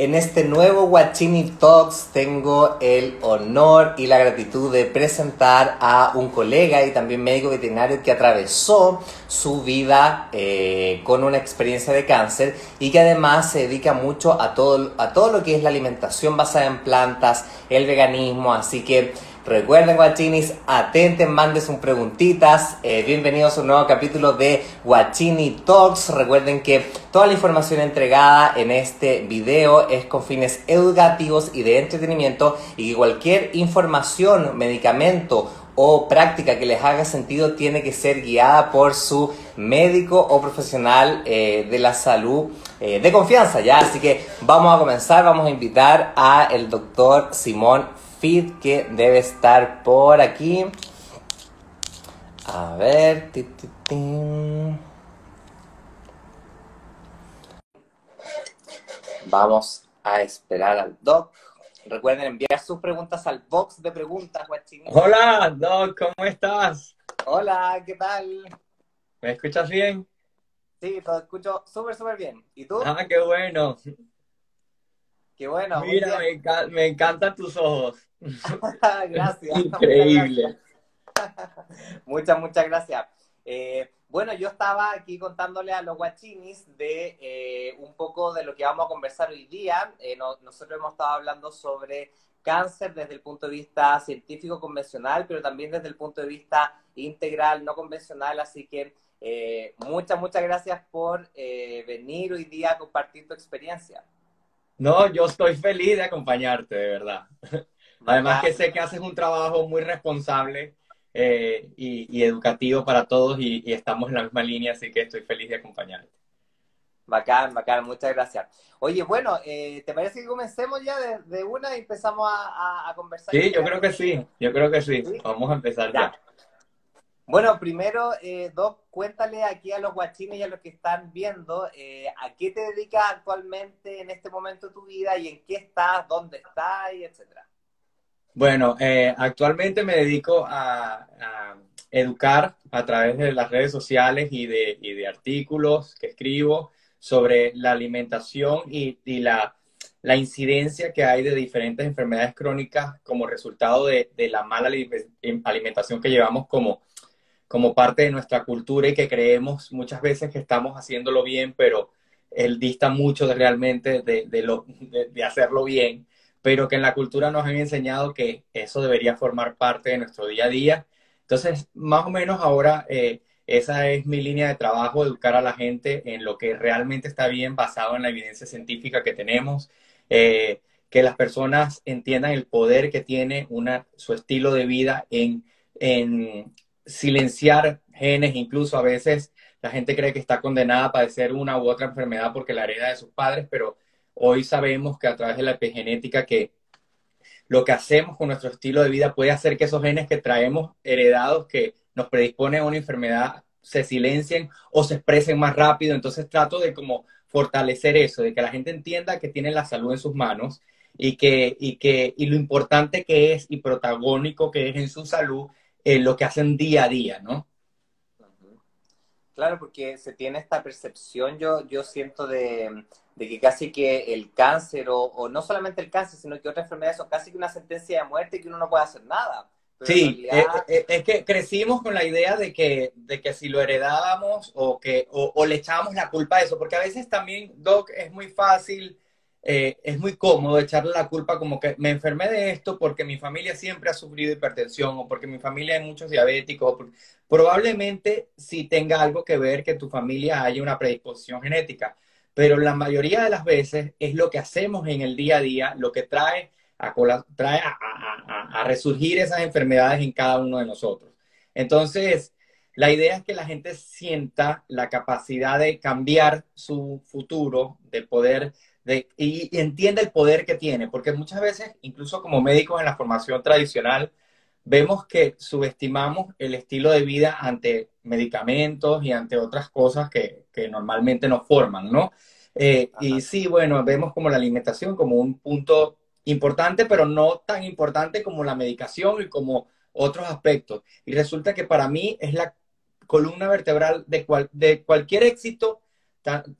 En este nuevo Guachini Talks tengo el honor y la gratitud de presentar a un colega y también médico veterinario que atravesó su vida eh, con una experiencia de cáncer y que además se dedica mucho a todo, a todo lo que es la alimentación basada en plantas, el veganismo, así que Recuerden, guachinis, atenten, manden sus preguntitas. Eh, bienvenidos a un nuevo capítulo de Guachini Talks. Recuerden que toda la información entregada en este video es con fines educativos y de entretenimiento y que cualquier información, medicamento o práctica que les haga sentido tiene que ser guiada por su médico o profesional eh, de la salud eh, de confianza, ¿ya? Así que vamos a comenzar, vamos a invitar a el doctor Simón feed que debe estar por aquí. A ver. Vamos a esperar al doc. Recuerden enviar sus preguntas al box de preguntas, Hola, Doc, ¿cómo estás? Hola, ¿qué tal? ¿Me escuchas bien? Sí, te escucho súper, súper bien. ¿Y tú? Ah, qué bueno. Qué bueno. Mira, me encantan tus ojos. gracias. Increíble. Muchas, muchas gracias. Eh, bueno, yo estaba aquí contándole a los guachinis de eh, un poco de lo que vamos a conversar hoy día. Eh, nosotros hemos estado hablando sobre cáncer desde el punto de vista científico convencional, pero también desde el punto de vista integral, no convencional. Así que muchas, muchas gracias por venir hoy día a compartir tu experiencia. No, yo estoy feliz de acompañarte, de verdad. Además que sé que haces un trabajo muy responsable eh, y, educativo para todos y, estamos en la misma línea, así que estoy feliz de acompañarte. Bacán, bacán, muchas gracias. Oye, bueno, eh, ¿te parece que comencemos ya de, una y empezamos a, conversar? Sí, yo creo que sí, yo creo que sí. Vamos a empezar ya. Bueno, primero, eh, Doc, cuéntale aquí a los guachines y a los que están viendo, eh, ¿a qué te dedicas actualmente en este momento de tu vida y en qué estás, dónde estás, y etcétera? Bueno, eh, actualmente me dedico a, educar a través de las redes sociales y de, artículos que escribo sobre la alimentación y, la, incidencia que hay de diferentes enfermedades crónicas como resultado de, la mala alimentación que llevamos como, como parte de nuestra cultura y que creemos muchas veces que estamos haciéndolo bien, pero él dista mucho de realmente de, lo, de hacerlo bien pero que en la cultura nos han enseñado que eso debería formar parte de nuestro día a día. Entonces, más o menos ahora eh, esa es mi línea de trabajo, educar a la gente en lo que realmente está bien basado en la evidencia científica que tenemos, eh, que las personas entiendan el poder que tiene una, su estilo de vida en, en silenciar genes, incluso a veces la gente cree que está condenada a padecer una u otra enfermedad porque la hereda de sus padres, pero Hoy sabemos que a través de la epigenética que lo que hacemos con nuestro estilo de vida puede hacer que esos genes que traemos heredados que nos predisponen a una enfermedad se silencien o se expresen más rápido. Entonces trato de como fortalecer eso, de que la gente entienda que tiene la salud en sus manos y que, y que, y lo importante que es y protagónico que es en su salud eh, lo que hacen día a día, ¿no? Claro, porque se tiene esta percepción, yo, yo siento de, que casi que el cáncer, o, no solamente el cáncer, sino que otras enfermedades son casi que una sentencia de muerte y que uno no puede hacer nada. sí, eh, eh, es, que crecimos con la idea de que, de que si lo heredábamos o, que, o, le echábamos la culpa a eso, porque a veces también, Doc, es muy fácil eh, es muy cómodo echarle la culpa como que me enfermé de esto porque mi familia siempre ha sufrido hipertensión o porque mi familia hay muchos diabéticos. Probablemente sí tenga algo que ver que tu familia haya una predisposición genética, pero la mayoría de las veces es lo que hacemos en el día a día lo que trae a, trae a resurgir esas enfermedades en cada uno de nosotros. Entonces, la idea es que la gente sienta la capacidad de cambiar su futuro, de poder y, entienda el poder que tiene, porque muchas veces, incluso como médicos en la formación tradicional, vemos que subestimamos el estilo de vida ante medicamentos y ante otras cosas que, normalmente nos forman, ¿no? Eh, y sí, bueno, vemos como la alimentación como un punto importante, pero no tan importante como la medicación y como otros aspectos. Y resulta que para mí es la columna vertebral de, cual, de cualquier éxito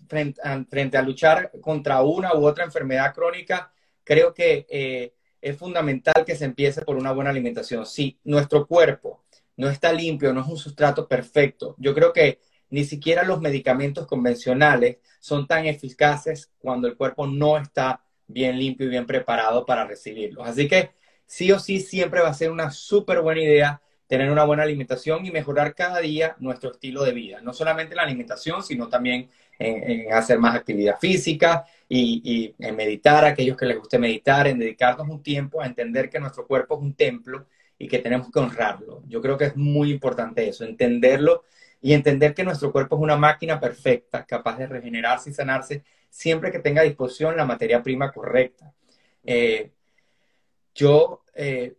frente, a luchar contra una u otra enfermedad crónica, creo que eh, es fundamental que se empiece por una buena alimentación. Si nuestro cuerpo no está limpio, no es un sustrato perfecto, yo creo que ni siquiera los medicamentos convencionales son tan eficaces cuando el cuerpo no está bien limpio y bien preparado para recibirlos. Así que sí o sí siempre va a ser una súper buena idea tener una buena alimentación y mejorar cada día nuestro estilo de vida. No solamente la alimentación, sino también en, hacer más actividad física y, en meditar, a aquellos que les guste meditar, en dedicarnos un tiempo a entender que nuestro cuerpo es un templo y que tenemos que honrarlo. Yo creo que es muy importante eso, entenderlo y entender que nuestro cuerpo es una máquina perfecta, capaz de regenerarse y sanarse siempre que tenga a disposición la materia prima correcta. Eh, yo, eh,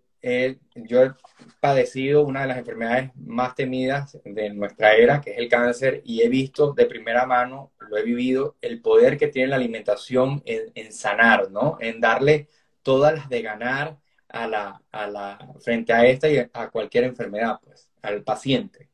yo he padecido una de las enfermedades más temidas de nuestra era, que es el cáncer, y he visto de primera mano, lo he vivido, el poder que tiene la alimentación en, sanar, ¿no? En darle todas las de ganar a la, a la, frente a esta y a cualquier enfermedad, pues, al paciente.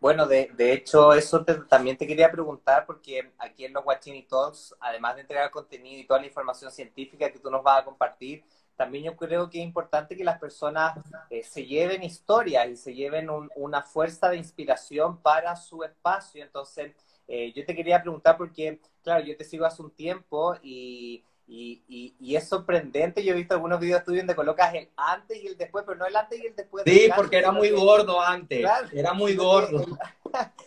Bueno, de, de hecho, eso también te quería preguntar, porque aquí en los Watching Talks, además de entregar contenido y toda la información científica que tú nos vas a compartir, también yo creo que es importante que las personas eh, se lleven historias y se lleven una fuerza de inspiración para su espacio. Entonces, eh, yo te quería preguntar porque, claro, yo te sigo hace un tiempo y y, y, es sorprendente, yo he visto algunos videos tuyos donde colocas el antes y el después, pero no el antes y el después. Sí, porque era muy gordo antes, era muy gordo.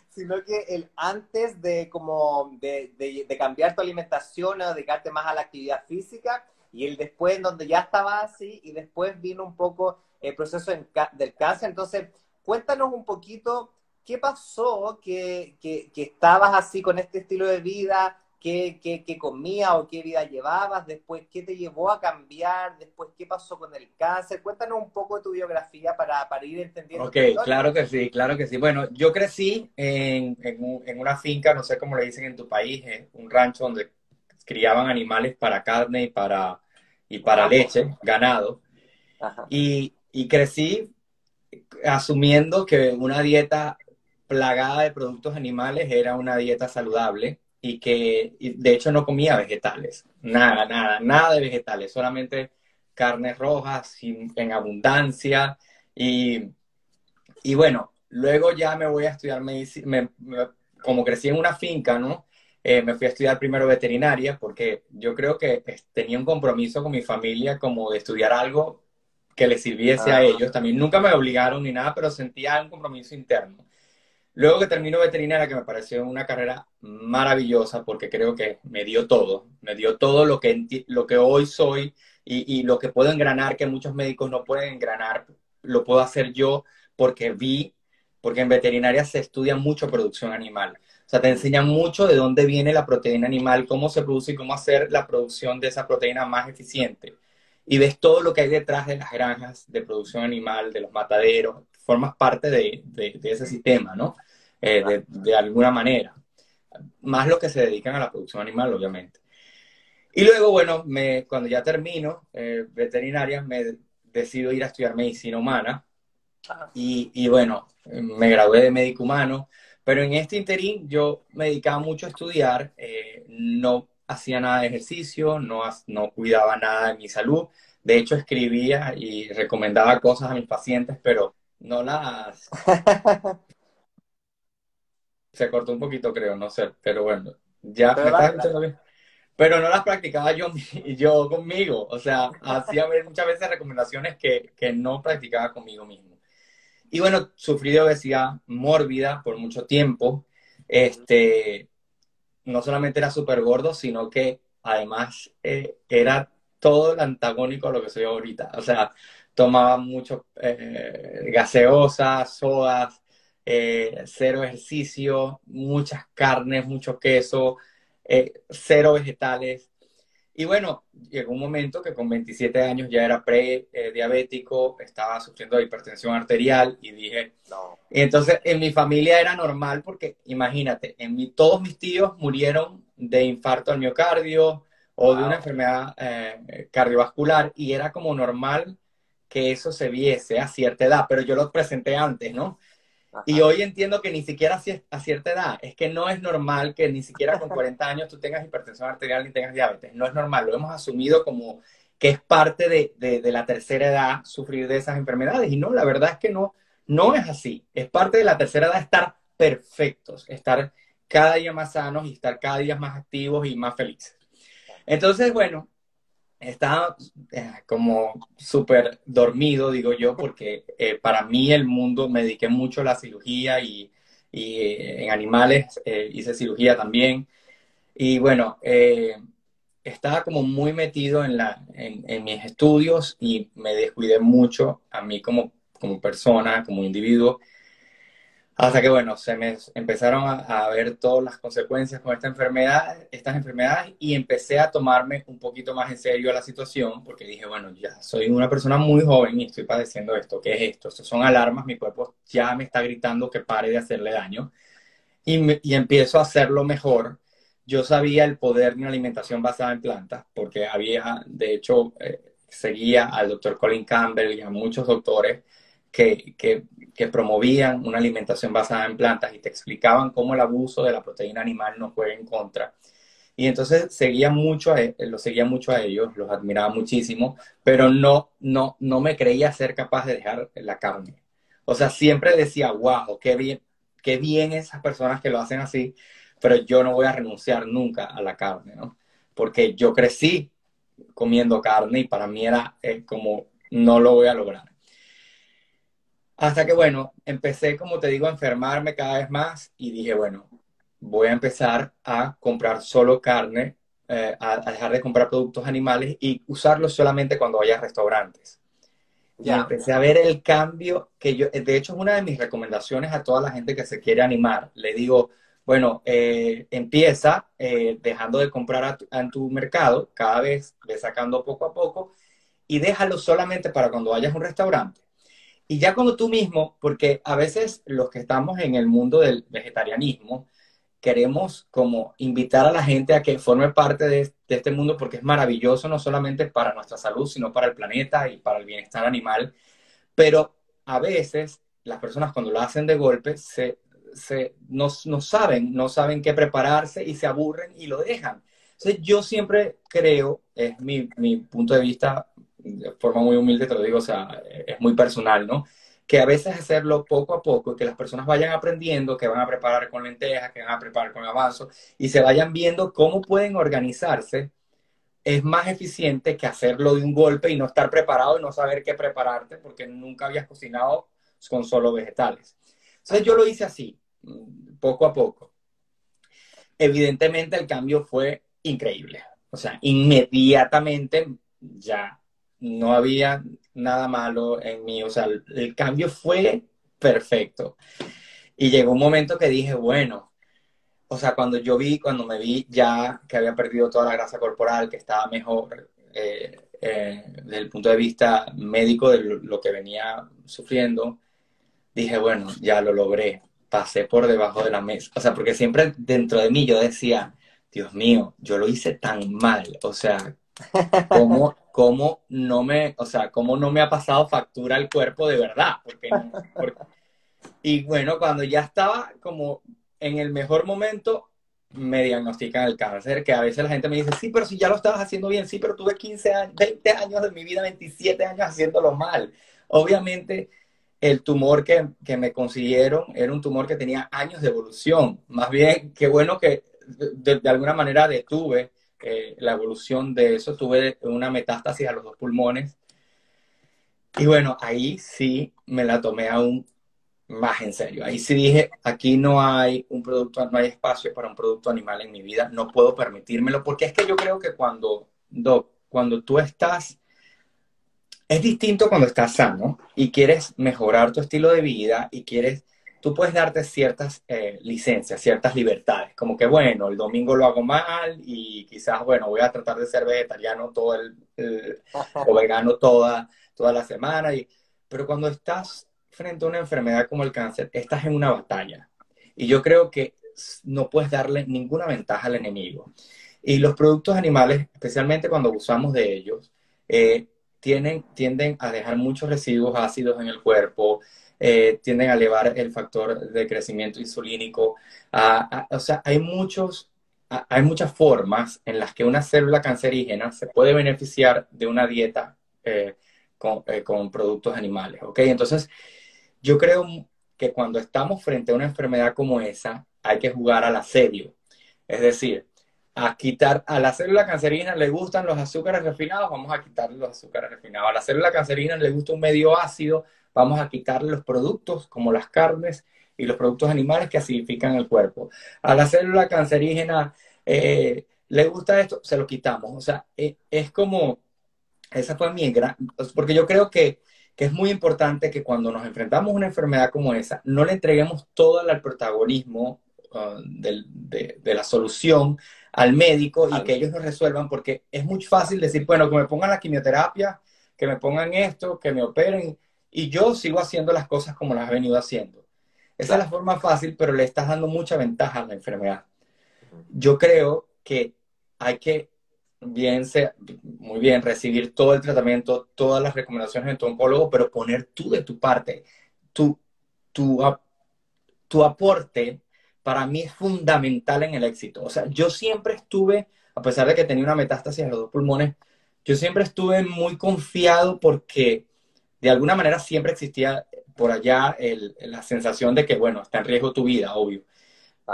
sino que el antes de como de, de, cambiar tu alimentación o dedicarte más a la actividad física y el después donde ya estaba así y después vino un poco el proceso del cáncer. Entonces, cuéntanos un poquito qué pasó que, que, que estabas así con este estilo de vida, qué, qué, qué comías o qué vida llevabas, después qué te llevó a cambiar, después qué pasó con el cáncer. Cuéntanos un poco de tu biografía para, para ir entendiendo. Ok, claro que sí, claro que sí. Bueno, yo crecí en, en, una finca, no sé cómo le dicen en tu país, un rancho donde criaban animales para carne y para, y para leche, ganado. Y, y crecí asumiendo que una dieta plagada de productos animales era una dieta saludable y que de hecho no comía vegetales, nada, nada, nada de vegetales, solamente carnes rojas en abundancia y, y bueno, luego ya me voy a estudiar medicina, como crecí en una finca, ¿no? Eh, me fui a estudiar primero veterinaria porque yo creo que tenía un compromiso con mi familia como de estudiar algo que les sirviese a ellos. También nunca me obligaron ni nada, pero sentía un compromiso interno. Luego que termino veterinaria, que me pareció una carrera maravillosa porque creo que me dio todo, me dio todo lo que, lo que hoy soy y, y lo que puedo engranar, que muchos médicos no pueden engranar, lo puedo hacer yo porque vi, porque en veterinaria se estudia mucho producción animal. O sea, te enseñan mucho de dónde viene la proteína animal, cómo se produce y cómo hacer la producción de esa proteína más eficiente. Y ves todo lo que hay detrás de las granjas de producción animal, de los mataderos, formas parte de, de, ese sistema, ¿no? Eh, de, de, alguna manera. Más los que se dedican a la producción animal, obviamente. Y luego, bueno, me, cuando ya termino eh, veterinaria, me decido ir a estudiar medicina humana. Y, y, bueno, me gradué de médico humano, pero en este interín yo me dedicaba mucho a estudiar, eh, no hacía nada de ejercicio, no, no cuidaba nada de mi salud. De hecho, escribía y recomendaba cosas a mis pacientes, pero no las... Se cortó un poquito, creo, no sé, pero bueno, ya pero, me estás bien. Pero no las practicaba yo, yo conmigo, o sea, hacía muchas veces recomendaciones que, que no practicaba conmigo mismo. Y bueno, sufrí de obesidad mórbida por mucho tiempo. Este, no solamente era súper gordo, sino que además eh, era todo el antagónico a lo que soy ahorita. O sea, tomaba mucho eh, gaseosas, sodas, eh, cero ejercicio, muchas carnes, mucho queso, eh, cero vegetales. Y bueno, llegó un momento que con 27 años ya era pre-diabético, estaba sufriendo de hipertensión arterial y dije, no. Y entonces en mi familia era normal porque imagínate, en mi, todos mis tíos murieron de infarto al miocardio o de una enfermedad cardiovascular y era como normal que eso se viese a cierta edad, pero yo lo presenté antes, ¿no? Y hoy entiendo que ni siquiera a cierta edad, es que no es normal que ni siquiera con 40 años tú tengas hipertensión arterial ni tengas diabetes. No es normal, lo hemos asumido como que es parte de, de, la tercera edad sufrir de esas enfermedades. Y no, la verdad es que no, no es así. Es parte de la tercera edad estar perfectos, estar cada día más sanos y estar cada día más activos y más felices. Entonces, bueno, estaba eh, como súper dormido, digo yo, porque eh, para mí el mundo me dediqué mucho a la cirugía y, eh, en animales hice cirugía también. Y bueno, estaba como muy metido en, la, en, mis estudios y me descuidé mucho a mí como, como persona, como individuo. Hasta que, bueno, se me empezaron a, ver todas las consecuencias con esta enfermedad, estas enfermedades y empecé a tomarme un poquito más en serio la situación porque dije, bueno, ya soy una persona muy joven y estoy padeciendo esto. ¿Qué es esto? Estos son alarmas, mi cuerpo ya me está gritando que pare de hacerle daño y, y empiezo a hacerlo mejor. Yo sabía el poder de una alimentación basada en plantas porque había, de hecho, eh, seguía al doctor Colin Campbell y a muchos doctores que, que promovían una alimentación basada en plantas y te explicaban cómo el abuso de la proteína animal nos juega en contra. Y entonces seguía mucho a, e, lo seguía mucho a ellos, los admiraba muchísimo, pero no, no, no me creía ser capaz de dejar la carne. O sea, siempre decía, wow, qué bien, qué bien esas personas que lo hacen así, pero yo no voy a renunciar nunca a la carne, ¿no? Porque yo crecí comiendo carne y para mí era eh, como, no lo voy a lograr. Hasta que, bueno, empecé, como te digo, a enfermarme cada vez más y dije, bueno, voy a empezar a comprar solo carne, eh, a, dejar de comprar productos animales y usarlos solamente cuando vaya a restaurantes. Y empecé a ver el cambio que yo, de hecho, es una de mis recomendaciones a toda la gente que se quiere animar. Le digo, bueno, eh, empieza eh, dejando de comprar en tu mercado, cada vez ve sacando poco a poco y déjalo solamente para cuando vayas a un restaurante y ya cuando tú mismo, porque a veces los que estamos en el mundo del vegetarianismo, queremos como invitar a la gente a que forme parte de, este mundo porque es maravilloso no solamente para nuestra salud, sino para el planeta y para el bienestar animal. Pero a veces las personas cuando lo hacen de golpe se, se, no, no saben, no saben qué prepararse y se aburren y lo dejan. Entonces yo siempre creo, es mi, mi punto de vista de forma muy humilde te lo digo, o sea, es muy personal, ¿no? Que a veces hacerlo poco a poco, que las personas vayan aprendiendo, que van a preparar con lentejas, que van a preparar con avanzo, y se vayan viendo cómo pueden organizarse, es más eficiente que hacerlo de un golpe y no estar preparado y no saber qué prepararte porque nunca habías cocinado con solo vegetales. Entonces yo lo hice así, poco a poco. Evidentemente el cambio fue increíble. O sea, inmediatamente ya no había nada malo en mí, o sea, el, cambio fue perfecto. Y llegó un momento que dije, bueno, o sea, cuando yo vi, cuando me vi ya que había perdido toda la grasa corporal, que estaba mejor eh, eh, desde el punto de vista médico de lo, que venía sufriendo, dije, bueno, ya lo logré, pasé por debajo de la mesa. O sea, porque siempre dentro de mí yo decía, Dios mío, yo lo hice tan mal, o sea, ¿cómo, cómo no me, o sea, cómo no me ha pasado factura el cuerpo de verdad. Y bueno, cuando ya estaba como en el mejor momento, me diagnostican el cáncer, que a veces la gente me dice, sí, pero si ya lo estabas haciendo bien, sí, pero tuve 15 años, 20 años de mi vida, 27 años haciéndolo mal. Obviamente, el tumor que, que me consiguieron era un tumor que tenía años de evolución. Más bien, qué bueno que de alguna manera detuve eh, la evolución de eso. Tuve una metástasis a los dos pulmones. Y bueno, ahí sí me la tomé aún más en serio. Ahí sí dije, aquí no hay un producto, no hay espacio para un producto animal en mi vida, no puedo permitírmelo, porque es que yo creo que cuando, cuando tú estás, es distinto cuando estás sano y quieres mejorar tu estilo de vida y quieres tú puedes darte ciertas eh, licencias, ciertas libertades, como que bueno, el domingo lo hago mal y quizás, bueno, voy a tratar de ser vegetariano todo el, o vegano toda, toda la semana, y, pero cuando estás frente a una enfermedad como el cáncer, estás en una batalla. Y yo creo que no puedes darle ninguna ventaja al enemigo. Y los productos animales, especialmente cuando usamos de ellos, eh, tienen, tienden a dejar muchos residuos ácidos en el cuerpo, eh, tienden a elevar el factor de crecimiento insulínico. o sea, hay, muchos, hay muchas formas en las que una célula cancerígena se puede beneficiar de una dieta eh, con, eh, con, productos animales. Entonces, yo creo que cuando estamos frente a una enfermedad como esa, hay que jugar al asedio. Es decir, a quitar a la célula cancerígena le gustan los azúcares refinados, vamos a quitarle los azúcares refinados. A la célula cancerígena le gusta un medio ácido, vamos a quitarle los productos como las carnes y los productos animales que acidifican el cuerpo. A la célula cancerígena eh, le gusta esto, se lo quitamos. O sea, eh, es como, esa fue mi gran, porque yo creo que, que, es muy importante que cuando nos enfrentamos a una enfermedad como esa, no le entreguemos todo el protagonismo uh, de, de la solución al médico y que ellos lo resuelvan, porque es muy fácil decir, bueno, que me pongan la quimioterapia, que me pongan esto, que me operen, y yo sigo haciendo las cosas como las he venido haciendo. Esa es la forma fácil, pero le estás dando mucha ventaja a la enfermedad. Yo creo que hay que, bien muy bien, recibir todo el tratamiento, todas las recomendaciones de tu oncólogo, pero poner tú de tu parte, tu, tu, tu aporte para mí es fundamental en el éxito. O sea, yo siempre estuve, a pesar de que tenía una metástasis en los dos pulmones, yo siempre estuve muy confiado porque de alguna manera siempre existía por allá la sensación de que, bueno, está en riesgo tu vida, obvio.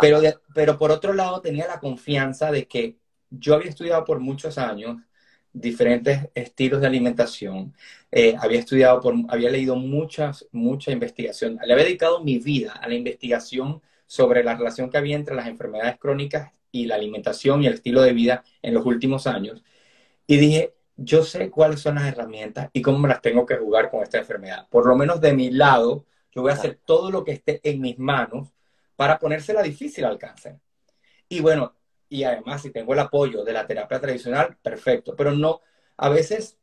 Pero, pero por otro lado tenía la confianza de que yo había estudiado por muchos años diferentes estilos de alimentación, eh, había estudiado, por, había leído muchas, mucha investigación, le había dedicado mi vida a la investigación sobre la relación que había entre las enfermedades crónicas y la alimentación y el estilo de vida en los últimos años. Y dije, yo sé cuáles son las herramientas y cómo me las tengo que jugar con esta enfermedad. Por lo menos de mi lado, yo voy a hacer todo lo que esté en mis manos para ponérsela difícil al cáncer. Y bueno, y además si tengo el apoyo de la terapia tradicional, perfecto. Pero no, a veces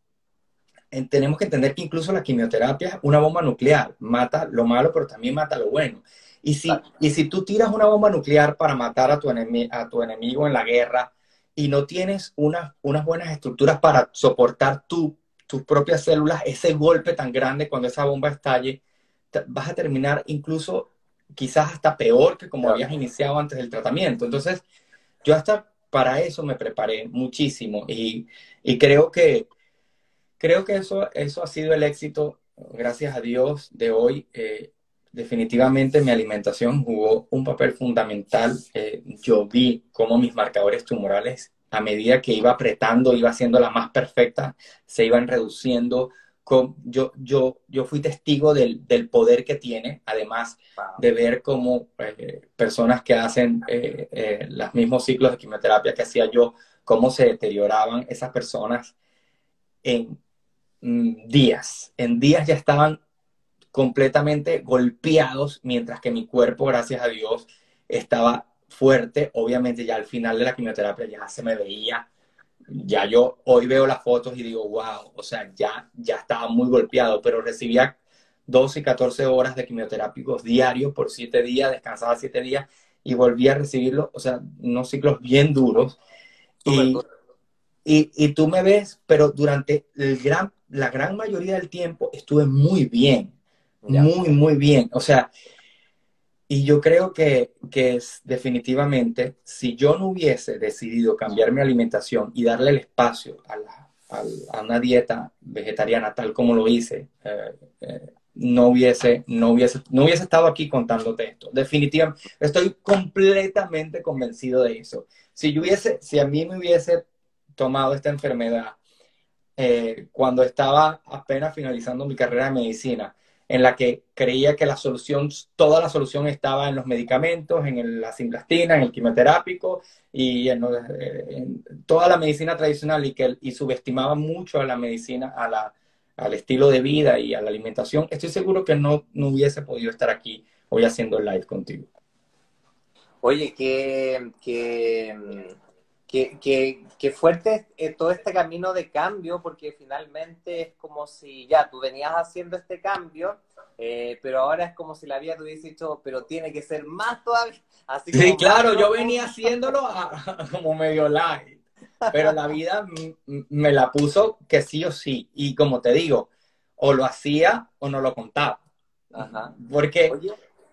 tenemos que entender que incluso la quimioterapia es una bomba nuclear. Mata lo malo, pero también mata lo bueno. Y si, y si tú tiras una bomba nuclear para matar a tu, a tu enemigo en la guerra y no tienes unas, unas buenas estructuras para soportar tu, tus propias células, ese golpe tan grande cuando esa bomba estalle, vas a terminar incluso quizás hasta peor que como habías iniciado antes del tratamiento. Entonces, yo hasta para eso me preparé muchísimo y, y creo que creo que eso, eso ha sido el éxito, gracias a Dios, de hoy. Eh, definitivamente mi alimentación jugó un papel fundamental. Eh, yo vi cómo mis marcadores tumorales, a medida que iba apretando, iba haciendo la más perfecta, se iban reduciendo. Con, yo, yo, yo fui testigo del, del poder que tiene, además de ver cómo eh, personas que hacen eh, los mismos ciclos de quimioterapia que hacía yo, cómo se deterioraban esas personas en mm, días. En días ya estaban completamente golpeados, mientras que mi cuerpo, gracias a Dios, estaba fuerte. Obviamente ya al final de la quimioterapia ya se me veía, ya yo hoy veo las fotos y digo, wow, o sea, ya, ya estaba muy golpeado, pero recibía 12 y 14 horas de quimioterápicos diarios por 7 días, descansaba 7 días y volví a recibirlo, o sea, unos ciclos bien duros. Y, y, y, tú me ves, pero durante el gran, la gran mayoría del tiempo estuve muy bien. Muy, muy bien. O sea, y yo creo que, que, es definitivamente, si yo no hubiese decidido cambiar mi alimentación y darle el espacio a, la, a, una dieta vegetariana tal como lo hice, eh, eh, no, hubiese, no, hubiese, no hubiese estado aquí contándote esto. Definitivamente, estoy completamente convencido de eso. Si yo hubiese, si a mí me hubiese tomado esta enfermedad eh, cuando estaba apenas finalizando mi carrera de medicina, en la que creía que la solución, toda la solución estaba en los medicamentos, en la simplastina, en el quimioterápico y en, toda la medicina tradicional y que y subestimaba mucho a la medicina, a la, al estilo de vida y a la alimentación, estoy seguro que no, no hubiese podido estar aquí hoy haciendo el live contigo. Oye, que, que Qué, fuerte es todo este camino de cambio, porque finalmente es como si ya tú venías haciendo este cambio, eh, pero ahora es como si la vida te hubiese dicho, pero tiene que ser más todavía. Así sí, claro, yo venía haciéndolo como medio light, pero la vida me la puso que sí o sí. Y como te digo, o lo hacía o no lo contaba. Ajá. Porque,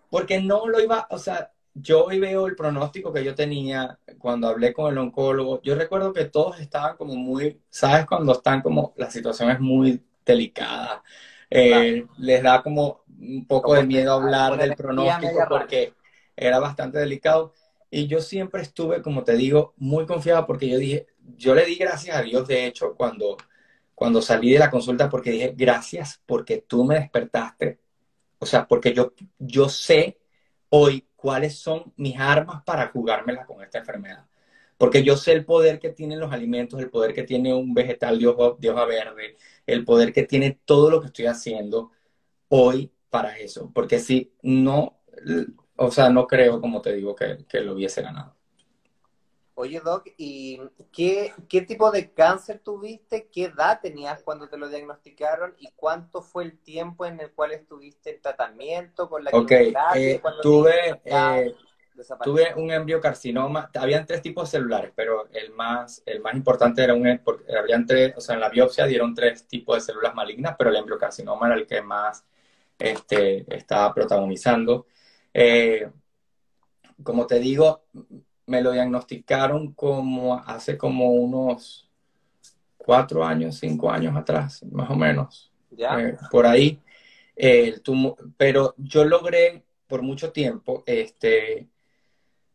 porque no lo iba, o sea, yo hoy veo el pronóstico que yo tenía cuando hablé con el oncólogo. Yo recuerdo que todos estaban como muy, ¿sabes? Cuando están como, la situación es muy delicada. Eh, les da como un poco de miedo hablar del pronóstico porque era bastante delicado. Y yo siempre estuve, como te digo, muy confiado porque yo dije, yo le di gracias a Dios, de hecho, cuando, cuando salí de la consulta, porque dije, gracias porque tú me despertaste. O sea, porque yo, yo sé hoy cuáles son mis armas para jugármela con esta enfermedad. Porque yo sé el poder que tienen los alimentos, el poder que tiene un vegetal de hoja, verde, el poder que tiene todo lo que estoy haciendo hoy para eso. Porque si no, o sea, no creo, como te digo, que, que lo hubiese ganado. Oye, Doc, ¿y qué, qué, tipo de cáncer tuviste? ¿Qué edad tenías cuando te lo diagnosticaron? ¿Y cuánto fue el tiempo en el cual estuviste en tratamiento con la Ok, eh, tuve, eh, tuve un embriocarcinoma. Habían tres tipos de celulares, pero el más, el más importante era un... Porque habían tres, o sea, en la biopsia dieron tres tipos de células malignas, pero el embriocarcinoma era el que más este, estaba protagonizando. Eh, como te digo, me lo diagnosticaron como hace como unos cuatro años, cinco años atrás, más o menos. Eh, por ahí. el pero yo logré por mucho tiempo este,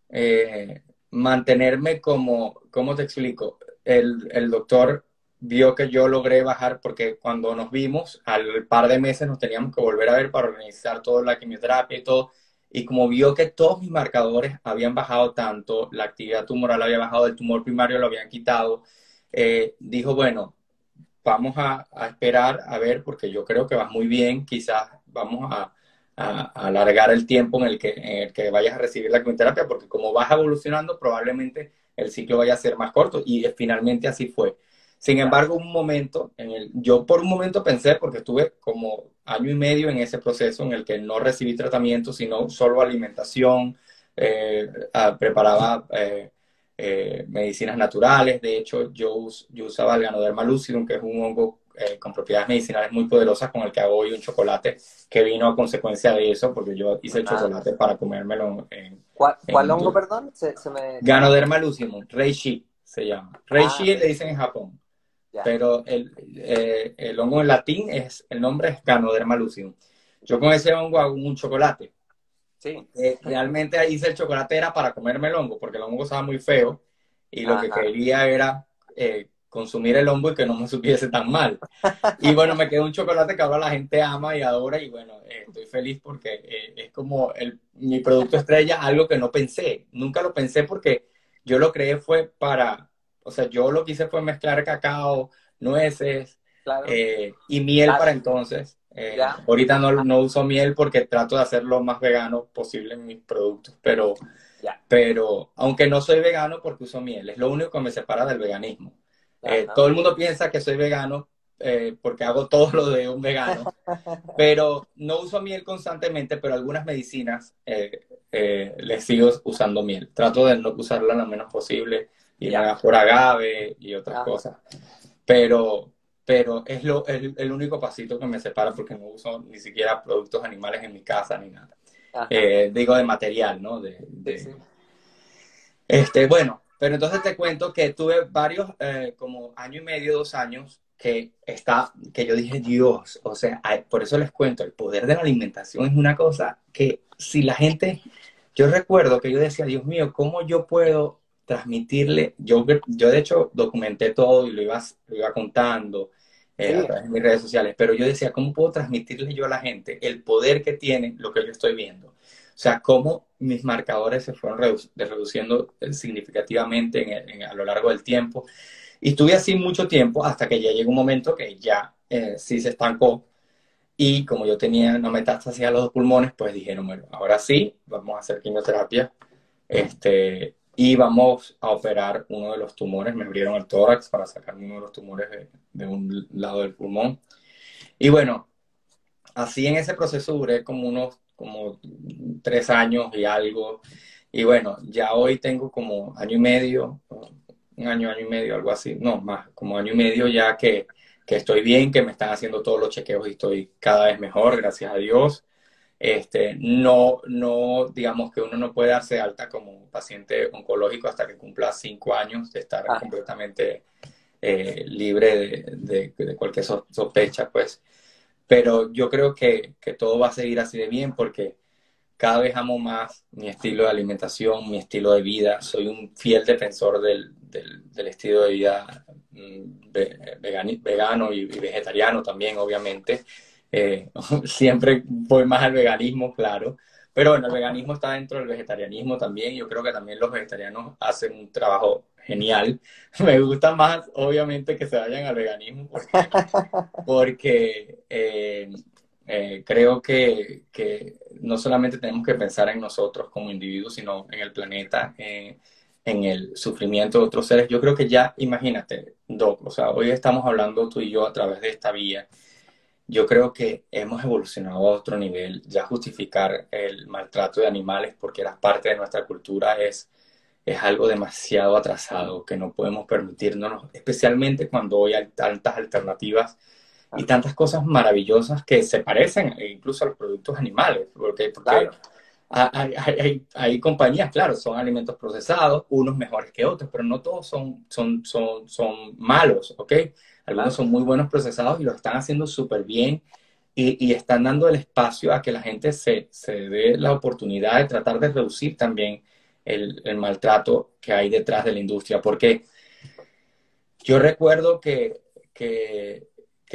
eh, mantenerme como, ¿cómo te explico? El, el, doctor vio que yo logré bajar porque cuando nos vimos, al par de meses nos teníamos que volver a ver para organizar toda la quimioterapia y todo y como vio que todos mis marcadores habían bajado tanto, la actividad tumoral había bajado, el tumor primario lo habían quitado, eh, dijo, bueno, vamos a, esperar a ver, porque yo creo que vas muy bien, quizás vamos a, alargar el tiempo en el, que, en el que vayas a recibir la quimioterapia, porque como vas evolucionando, probablemente el ciclo vaya a ser más corto, y finalmente así fue. Sin embargo, un momento, en el, yo por un momento pensé, porque estuve como año y medio en ese proceso en el que no recibí tratamiento, sino solo alimentación, eh, preparaba eh, eh, medicinas naturales. De hecho, yo, yo usaba el Ganoderma lucidum, que es un hongo con propiedades medicinales muy poderosas, con el que hago hoy un chocolate que vino a consecuencia de eso, porque yo hice el chocolate para comérmelo. En, ¿Cuál, hongo, perdón? Ganoderma lucidum, Reishi se llama. Reishi ah, le dicen en Japón. Pero el, eh, el, hongo en latín es, el nombre es Ganoderma lucidum. Yo con ese hongo hago un chocolate. Sí. Eh, realmente hice el chocolate era para comerme el hongo, porque el hongo estaba muy feo y lo que quería era eh, consumir el hongo y que no me supiese tan mal. Y bueno, me quedó un chocolate que ahora la gente ama y adora y bueno, estoy feliz porque es como el, mi producto estrella, algo que no pensé. Nunca lo pensé porque yo lo creé fue para, o sea, yo lo que hice fue mezclar cacao, nueces eh, y miel para entonces. Eh, ahorita no, no, uso miel porque trato de hacer lo más vegano posible en mis productos, pero, pero aunque no soy vegano porque uso miel, es lo único que me separa del veganismo. Eh, todo el mundo piensa que soy vegano porque hago todo lo de un vegano, pero no uso miel constantemente, pero algunas medicinas les sigo usando miel. Trato de no usarla lo menos posible y por agave y otras cosas. Pero, pero es, lo, el, el, único pasito que me separa porque no uso ni siquiera productos animales en mi casa ni nada. Eh, digo de material, ¿no? De, Este, bueno, pero entonces te cuento que tuve varios, eh, como año y medio, dos años, que está, que yo dije, Dios, o sea, por eso les cuento, el poder de la alimentación es una cosa que si la gente, yo recuerdo que yo decía, Dios mío, ¿cómo yo puedo transmitirle, yo, yo de hecho documenté todo y lo iba, lo iba contando eh, a través de mis redes sociales, pero yo decía, ¿cómo puedo transmitirle yo a la gente el poder que tiene lo que yo estoy viendo? O sea, cómo mis marcadores se fueron reduciendo eh, significativamente a lo largo del tiempo. Y estuve así mucho tiempo hasta que ya llegó un momento que ya eh, sí se estancó. Y como yo tenía una metástasis a los dos pulmones, pues dijeron, bueno, ahora sí, vamos a hacer quimioterapia. Este, y vamos a operar uno de los tumores. Me abrieron el tórax para sacar uno de los tumores de, un lado del pulmón. Y bueno, así en ese proceso duré como unos como tres años y algo. Y bueno, ya hoy tengo como año y medio, un año, año y medio, algo así, no, más, como año y medio ya que, que estoy bien, que me están haciendo todos los chequeos y estoy cada vez mejor, gracias a Dios. Este, no, no, digamos que uno no puede darse alta como paciente oncológico hasta que cumpla cinco años de estar ah. completamente eh, libre de, de, cualquier sospecha, pues. Pero yo creo que, que, todo va a seguir así de bien porque cada vez amo más mi estilo de alimentación, mi estilo de vida. Soy un fiel defensor del, del, estilo de vida mm, vegano y, vegetariano también, obviamente. Eh, siempre voy más al veganismo, claro. Pero bueno, el veganismo está dentro del vegetarianismo también. Yo creo que también los vegetarianos hacen un trabajo genial. Me gusta más, obviamente, que se vayan al veganismo porque, eh, eh, creo que, que, no solamente tenemos que pensar en nosotros como individuos, sino en el planeta, en el sufrimiento de otros seres. Yo creo que ya, imagínate, Doc, o sea, hoy estamos hablando tú y yo a través de esta vía yo creo que hemos evolucionado a otro nivel. Ya justificar el maltrato de animales porque era parte de nuestra cultura es, es algo demasiado atrasado que no podemos permitirnos, especialmente cuando hoy hay tantas alternativas y tantas cosas maravillosas que se parecen incluso a los productos animales. Porque, porque hay, hay, hay, compañías, claro, son alimentos procesados, unos mejores que otros, pero no todos son, son, son, son malos, ¿ok? Algunos son muy buenos procesados y lo están haciendo súper bien y, están dando el espacio a que la gente se, dé la oportunidad de tratar de reducir también el, maltrato que hay detrás de la industria. Porque yo recuerdo que, que,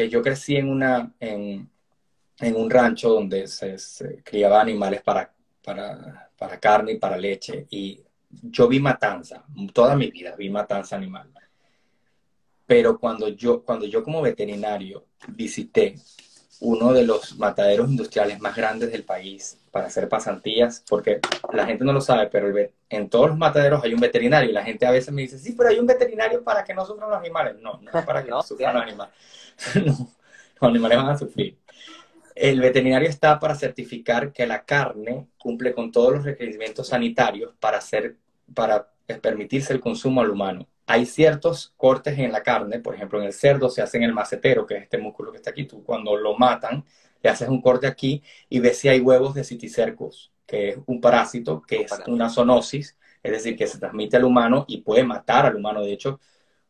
yo crecí en, una, en, en un rancho donde se, se criaban animales para, para, para carne y para leche y yo vi matanza, toda mi vida vi matanza animal. Pero cuando yo, cuando yo como veterinario visité uno de los mataderos industriales más grandes del país para hacer pasantías, porque la gente no lo sabe, pero en todos los mataderos hay un veterinario y la gente a veces me dice, sí, pero hay un veterinario para que no sufran los animales. No, no es para que no, sufran los animales. no, los animales van a sufrir. El veterinario está para certificar que la carne cumple con todos los requerimientos sanitarios para, hacer, para permitirse el consumo al humano hay ciertos cortes en la carne, por ejemplo, en el cerdo se hace en el macetero, que es este músculo que está aquí. Tú cuando lo matan, le haces un corte aquí y ves si hay huevos de citicercos, que es un parásito, que es una zoonosis, es decir, que se transmite al humano y puede matar al humano. De hecho,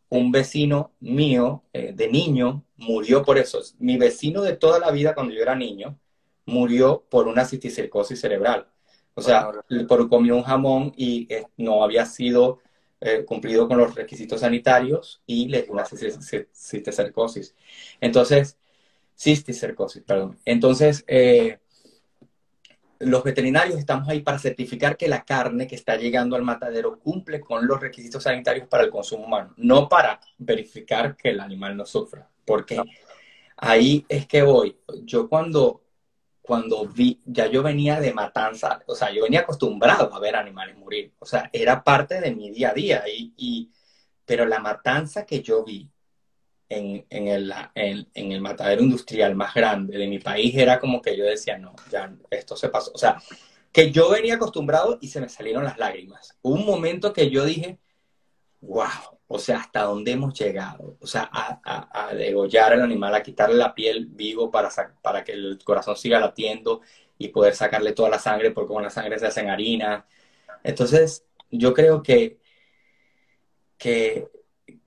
un vecino mío eh, de niño murió por eso. Mi vecino de toda la vida cuando yo era niño murió por una citicercosis cerebral. O sea, por comió un jamón y eh, no había sido eh, cumplido con los requisitos sanitarios y le dio una cisticercosis. Entonces, cisticercosis, perdón. Entonces, eh, los veterinarios estamos ahí para certificar que la carne que está llegando al matadero cumple con los requisitos sanitarios para el consumo humano, no para verificar que el animal no sufra, porque ahí es que voy. Yo cuando cuando vi, ya yo venía de matanza, o sea, yo venía acostumbrado a ver animales morir, o sea, era parte de mi día a día, y, pero la matanza que yo vi en, en, el, en, el matadero industrial más grande de mi país era como que yo decía, no, ya esto se pasó, o sea, que yo venía acostumbrado y se me salieron las lágrimas. Hubo un momento que yo dije, wow, o sea, hasta dónde hemos llegado. O sea, a, degollar al animal, a quitarle la piel vivo para, para que el corazón siga latiendo y poder sacarle toda la sangre, porque con la sangre se hacen harina. Entonces, yo creo que, que,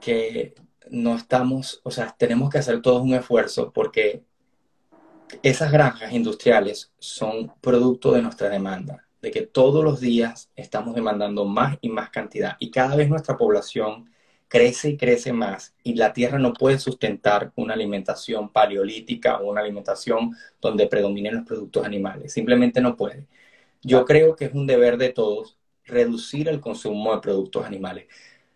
que no estamos, o sea, tenemos que hacer todos un esfuerzo porque esas granjas industriales son producto de nuestra demanda, de que todos los días estamos demandando más y más cantidad y cada vez nuestra población crece y crece más y la tierra no puede sustentar una alimentación paleolítica o una alimentación donde predominen los productos animales. Simplemente no puede. Yo creo que es un deber de todos reducir el consumo de productos animales.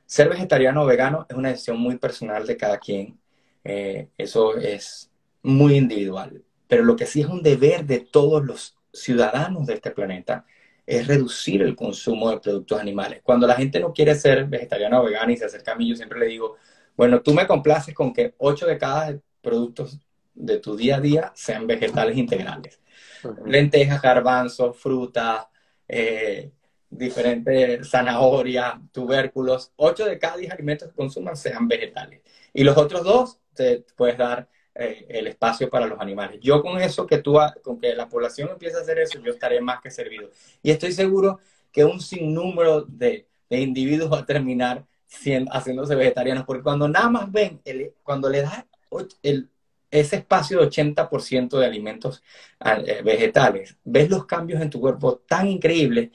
Ser vegetariano o vegano es una decisión muy personal de cada quien. Eh, eso es muy individual. Pero lo que sí es un deber de todos los ciudadanos de este planeta es reducir el consumo de productos animales. Cuando la gente no quiere ser vegetariana o vegana y se acerca a mí, yo siempre le digo, bueno, tú me complaces con que 8 de cada productos de tu día a día sean vegetales integrales. Lentejas, garbanzos, frutas, eh, diferentes zanahorias, tubérculos. 8 de cada 10 alimentos que consuman sean vegetales. Y los otros dos te puedes dar eh, el espacio para los animales. Yo con eso que tú, con que la población empiece a hacer eso, yo estaré más que servido. Y estoy seguro que un sinnúmero de, de individuos va a terminar siendo, haciéndose vegetarianos, porque cuando nada más ven, cuando le das ese espacio de 80% de alimentos eh, vegetales, ves los cambios en tu cuerpo tan increíbles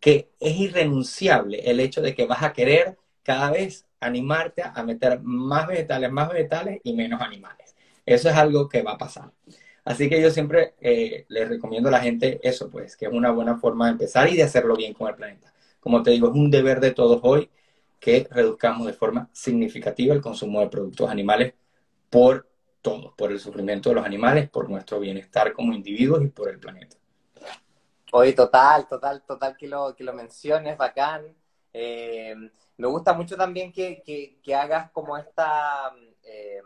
que es irrenunciable el hecho de que vas a querer cada vez animarte a meter más vegetales, más vegetales y menos animales. Eso es algo que va a pasar. Así que yo siempre eh, les recomiendo a la gente eso, pues, que es una buena forma de empezar y de hacerlo bien con el planeta. Como te digo, es un deber de todos hoy que reduzcamos de forma significativa el consumo de productos animales por todos, por el sufrimiento de los animales, por nuestro bienestar como individuos y por el planeta. Hoy total, total, total que lo, que lo menciones, bacán. Eh, me gusta mucho también que, que, hagas como esta eh,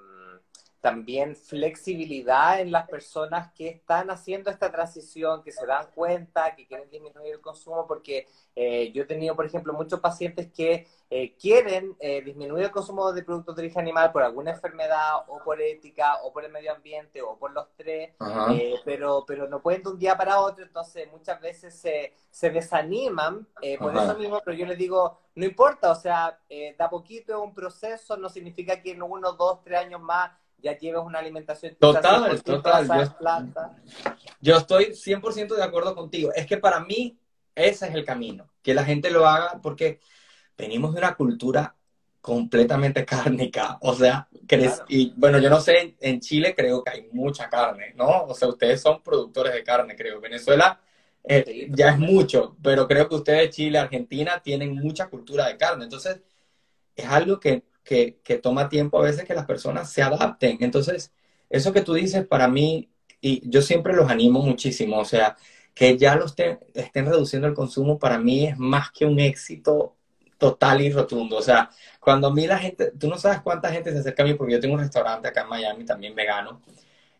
también flexibilidad en las personas que están haciendo esta transición, que se dan cuenta, que quieren disminuir el consumo, porque eh, yo he tenido, por ejemplo, muchos pacientes que eh, quieren eh, disminuir el consumo de productos de origen animal por alguna enfermedad o por ética o por el medio ambiente o por los tres, pero, pero no pueden de un día para otro, entonces muchas veces se, se desaniman por eso mismo, pero yo les digo, no importa, o sea, da poquito, es un proceso, no significa que en uno, dos, tres años más ya llevas una alimentación total, total. Yo, yo, estoy 100% de acuerdo contigo. Es que para mí ese es el camino, que la gente lo haga porque venimos de una cultura completamente cárnica, o sea, y bueno, yo no sé, en Chile creo que hay mucha carne, ¿no? O sea, ustedes son productores de carne, creo. Venezuela eh, ya es mucho, pero creo que ustedes, Chile, Argentina, tienen mucha cultura de carne. Entonces, es algo que que, toma tiempo a veces que las personas se adapten. Entonces, eso que tú dices para mí, y yo siempre los animo muchísimo, o sea, que ya los estén reduciendo el consumo para mí es más que un éxito total y rotundo. O sea, cuando a mí la gente, tú no sabes cuánta gente se acerca a mí, porque yo tengo un restaurante acá en Miami también vegano,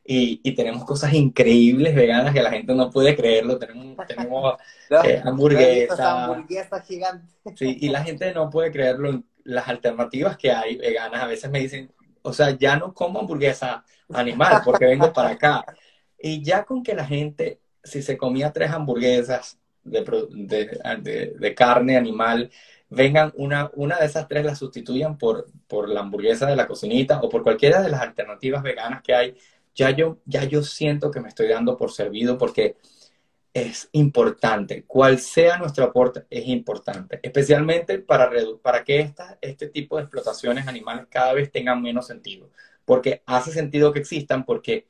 y, y tenemos cosas increíbles veganas que la gente no puede creerlo. Tenemos, tenemos eh, hamburguesas. hamburguesas gigantes. Sí, y la gente no puede creerlo las alternativas que hay veganas a veces me dicen, o sea, ya no como hamburguesa animal porque vengo para acá. Y ya con que la gente, si se comía tres hamburguesas de, de, carne animal, vengan una, una de esas tres la sustituyan por, por la hamburguesa de la cocinita o por cualquiera de las alternativas veganas que hay, ya yo, ya yo siento que me estoy dando por servido porque es importante. Cual sea nuestro aporte, es importante. Especialmente para, para que esta, este tipo de explotaciones animales cada vez tengan menos sentido. Porque hace sentido que existan porque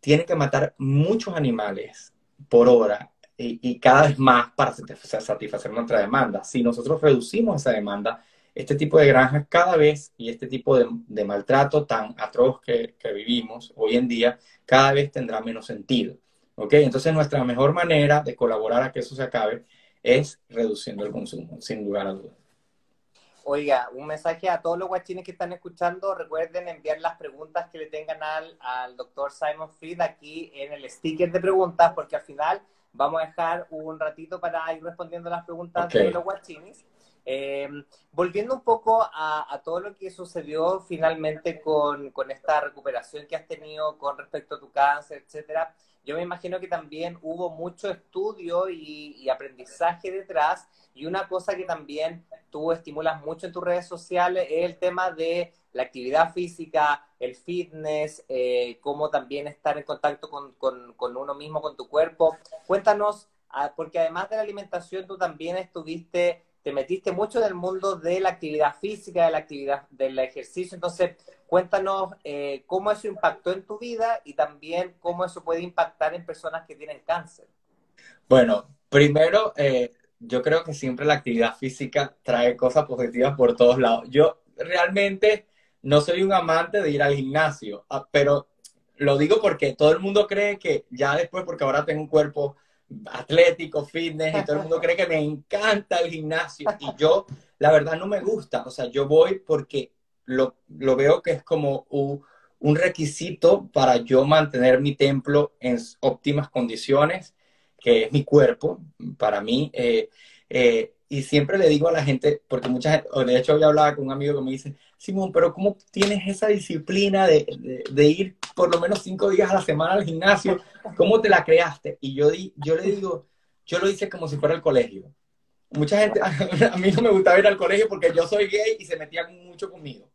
tienen que matar muchos animales por hora y, cada vez más para satisfacer nuestra demanda. Si nosotros reducimos esa demanda, este tipo de granjas cada vez y este tipo de, maltrato tan atroz que vivimos hoy en día, cada vez tendrá menos sentido. ¿Ok? Entonces nuestra mejor manera de colaborar a que eso se acabe es reduciendo el consumo, sin lugar a dudas. Oiga, un mensaje a todos los guachines que están escuchando. Recuerden enviar las preguntas que le tengan al, al doctor Simon Fried aquí en el sticker de preguntas, porque al final vamos a dejar un ratito para ir respondiendo las preguntas de los guachines. Eh, volviendo un poco a, a, todo lo que sucedió finalmente con, con, esta recuperación que has tenido con respecto a tu cáncer, etcétera, yo me imagino que también hubo mucho estudio y, aprendizaje detrás. Y una cosa que también tú estimulas mucho en tus redes sociales es el tema de la actividad física, el fitness, eh, cómo también estar en contacto con, con, uno mismo, con tu cuerpo. Cuéntanos, ah, porque además de la alimentación, tú también estuviste, te metiste mucho en el mundo de la actividad física, de la actividad, del ejercicio. Entonces, Cuéntanos eh, cómo eso impactó en tu vida y también cómo eso puede impactar en personas que tienen cáncer. Bueno, primero, eh, yo creo que siempre la actividad física trae cosas positivas por todos lados. Yo realmente no soy un amante de ir al gimnasio, ah, pero lo digo porque todo el mundo cree que ya después, porque ahora tengo un cuerpo atlético, fitness, y todo el mundo cree que me encanta el gimnasio. Y yo, la verdad, no me gusta. O sea, yo voy porque lo, veo que es como un, requisito para yo mantener mi templo en óptimas condiciones, que es mi cuerpo, para mí. Eh, eh, y siempre le digo a la gente, porque mucha gente, de hecho hoy hablaba con un amigo que me dice, Simón, pero ¿cómo tienes esa disciplina de, de, ir por lo menos cinco días a la semana al gimnasio? ¿Cómo te la creaste? Y yo, di, yo le digo, yo lo hice como si fuera el colegio. Mucha gente, a mí no me gustaba ir al colegio porque yo soy gay y se metían mucho conmigo.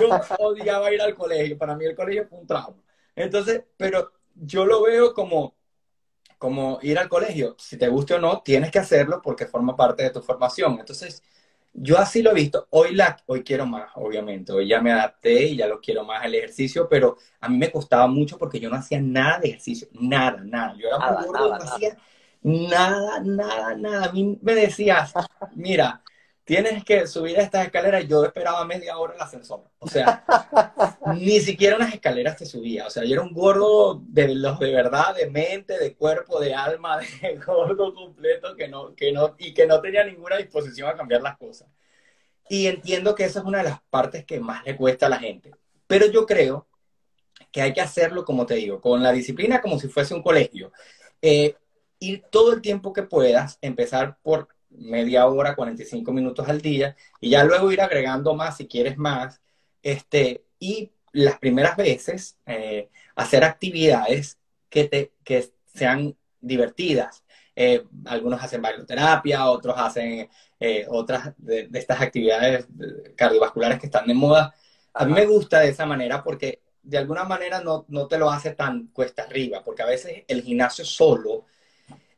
Yo odiaba ir al colegio, para mí el colegio fue un trauma. Entonces, pero yo lo veo como, como ir al colegio. Si te guste o no, tienes que hacerlo porque forma parte de tu formación. Entonces, yo así lo he visto. Hoy, la, hoy quiero más, obviamente. Hoy ya me adapté y ya lo quiero más el ejercicio, pero a mí me costaba mucho porque yo no hacía nada de ejercicio. Nada, nada. Yo era muy gordo, no hacía nada, nada, nada. A mí me decías, mira, tienes que subir estas escaleras. Yo esperaba media hora el ascensor. O sea, ni siquiera unas escaleras te subía. O sea, yo era un gordo de los de verdad, de mente, de cuerpo, de alma, de gordo completo que no, que no, y que no tenía ninguna disposición a cambiar las cosas. Y entiendo que esa es una de las partes que más le cuesta a la gente. Pero yo creo que hay que hacerlo, como te digo, con la disciplina como si fuese un colegio. Eh, ir todo el tiempo que puedas, empezar por media hora, 45 minutos al día, y ya luego ir agregando más si quieres más. Este, y las primeras veces, eh, hacer actividades que, te, que sean divertidas. Eh, algunos hacen bailoterapia, otros hacen eh, otras de, estas actividades cardiovasculares que están de moda. A mí me gusta de esa manera porque de alguna manera no, no te lo hace tan cuesta arriba, porque a veces el gimnasio solo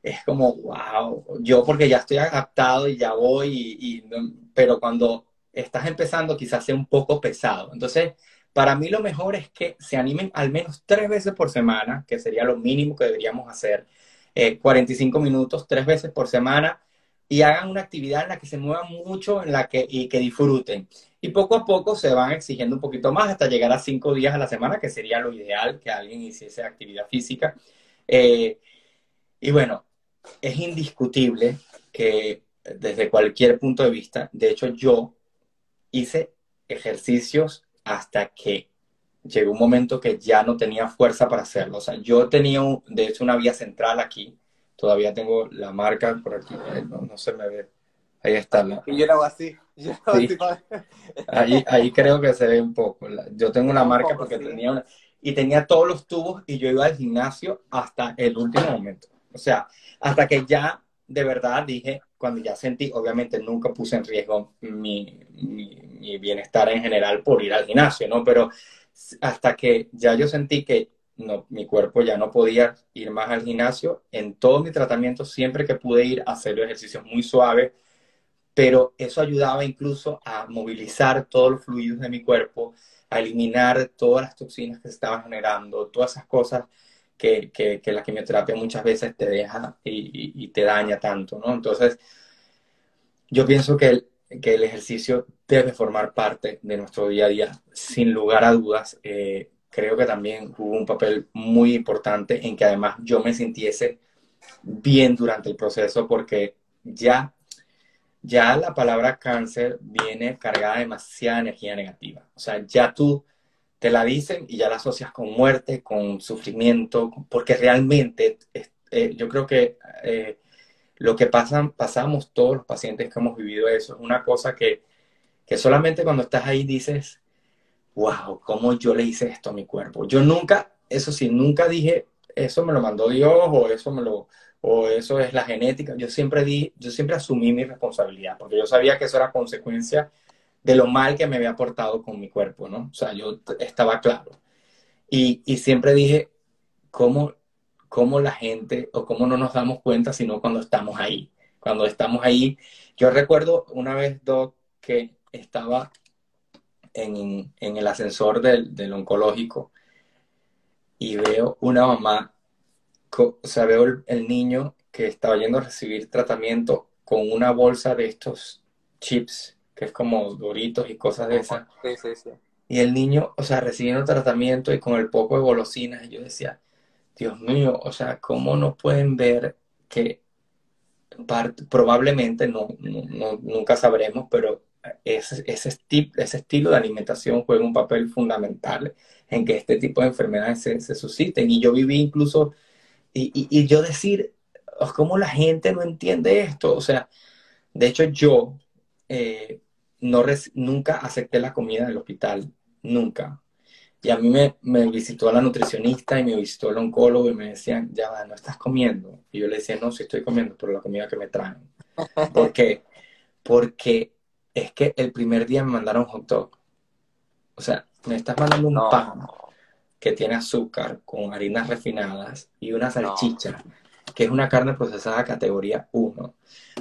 es como, wow, yo porque ya estoy adaptado y ya voy, y, pero cuando estás empezando quizás sea un poco pesado. Entonces, para mí lo mejor es que se animen al menos tres veces por semana, que sería lo mínimo que deberíamos hacer, 45 eh, minutos, tres veces por semana, y hagan una actividad en la que se muevan mucho en la que, y que disfruten. Y poco a poco se van exigiendo un poquito más hasta llegar a cinco días a la semana, que sería lo ideal que alguien hiciese actividad física. Eh, y bueno, es indiscutible que desde cualquier punto de vista, de hecho yo hice ejercicios hasta que llegó un momento que ya no tenía fuerza para hacerlo. O sea, yo tenía, de hecho, una vía central aquí. Todavía tengo la marca por aquí. No, se me ve. Ahí está. Y yo lo hago así. ahí, ahí creo que se ve un poco. Yo tengo una marca porque tenía una... Y tenía todos los tubos y yo iba al gimnasio hasta el último momento. O sea, hasta que ya de verdad dije, cuando ya sentí, obviamente nunca puse en riesgo mi, bienestar en general por ir al gimnasio, ¿no? Pero hasta que ya yo sentí que no, mi cuerpo ya no podía ir más al gimnasio, en todo mi tratamiento, siempre que pude ir a hacer ejercicios muy suaves, pero eso ayudaba incluso a movilizar todos los fluidos de mi cuerpo, a eliminar todas las toxinas que se estaban generando, todas esas cosas que, que, la quimioterapia muchas veces te deja y, te daña tanto, ¿no? Entonces, yo pienso que el, que el ejercicio debe formar parte de nuestro día a día, sin lugar a dudas. Eh, creo que también jugó un papel muy importante en que además yo me sintiese bien durante el proceso porque ya, ya la palabra cáncer viene cargada de demasiada energía negativa. O sea, ya tú te la dicen y ya la asocias con muerte, con sufrimiento, porque realmente eh, yo creo que eh, lo que pasan, pasamos todos los pacientes que hemos vivido eso, es una cosa que, que solamente cuando estás ahí dices, wow, ¿cómo yo le hice esto a mi cuerpo? Yo nunca, eso sí, nunca dije, eso me lo mandó Dios o eso me lo o eso es la genética. Yo siempre di, yo siempre asumí mi responsabilidad, porque yo sabía que eso era consecuencia de lo mal que me había portado con mi cuerpo, ¿no? O sea, yo estaba claro. Y, y siempre dije, ¿cómo, ¿cómo la gente o cómo no nos damos cuenta sino cuando estamos ahí? Cuando estamos ahí, yo recuerdo una vez, Doc, que estaba en, en el ascensor del, del, oncológico y veo una mamá, o sea, veo el, el niño que estaba yendo a recibir tratamiento con una bolsa de estos chips que es como duritos y cosas de esas. Sí, sí, sí. Y el niño, o sea, recibiendo tratamiento y con el poco de golosinas, y yo decía, Dios mío, o sea, ¿cómo no pueden ver que probablemente, no, no, nunca sabremos, pero ese, ese, ese estilo de alimentación juega un papel fundamental en que este tipo de enfermedades se, se susciten. Y yo viví incluso, y, y, y yo decir, ¿cómo la gente no entiende esto? O sea, de hecho yo eh, no nunca acepté la comida del hospital, nunca. Y a mí me, me, visitó la nutricionista y me visitó el oncólogo y me decían, ya va, no estás comiendo. Y yo le decía, no, sí estoy comiendo, por la comida que me traen. ¿Por qué? Porque es que el primer día me mandaron hot dog. O sea, me estás mandando un pan que tiene azúcar con harinas refinadas y una salchicha, que es una carne procesada categoría 1.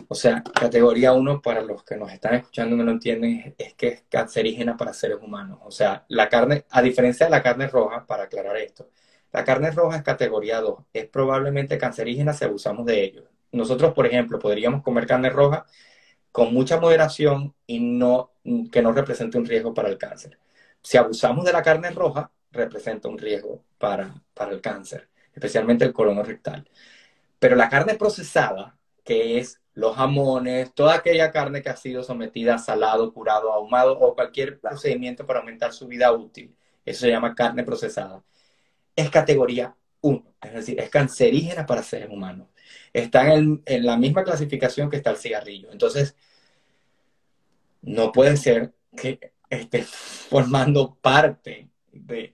O sea, categoría 1 para los que nos están escuchando y no lo entienden es, que es cancerígena para seres humanos. O sea, la carne, a diferencia de la carne roja, para aclarar esto, la carne roja es categoría 2, es probablemente cancerígena si abusamos de ello. Nosotros, por ejemplo, podríamos comer carne roja con mucha moderación y no, que no represente un riesgo para el cáncer. Si abusamos de la carne roja, representa un riesgo para, para el cáncer, especialmente el colono rectal. Pero la carne procesada, que es los jamones, toda aquella carne que ha sido sometida a salado, curado, ahumado o cualquier procedimiento para aumentar su vida útil. Eso se llama carne procesada. Es categoría 1, es decir, es cancerígena para seres humanos. Está en, en, la misma clasificación que está el cigarrillo. Entonces, no puede ser que esté formando parte de,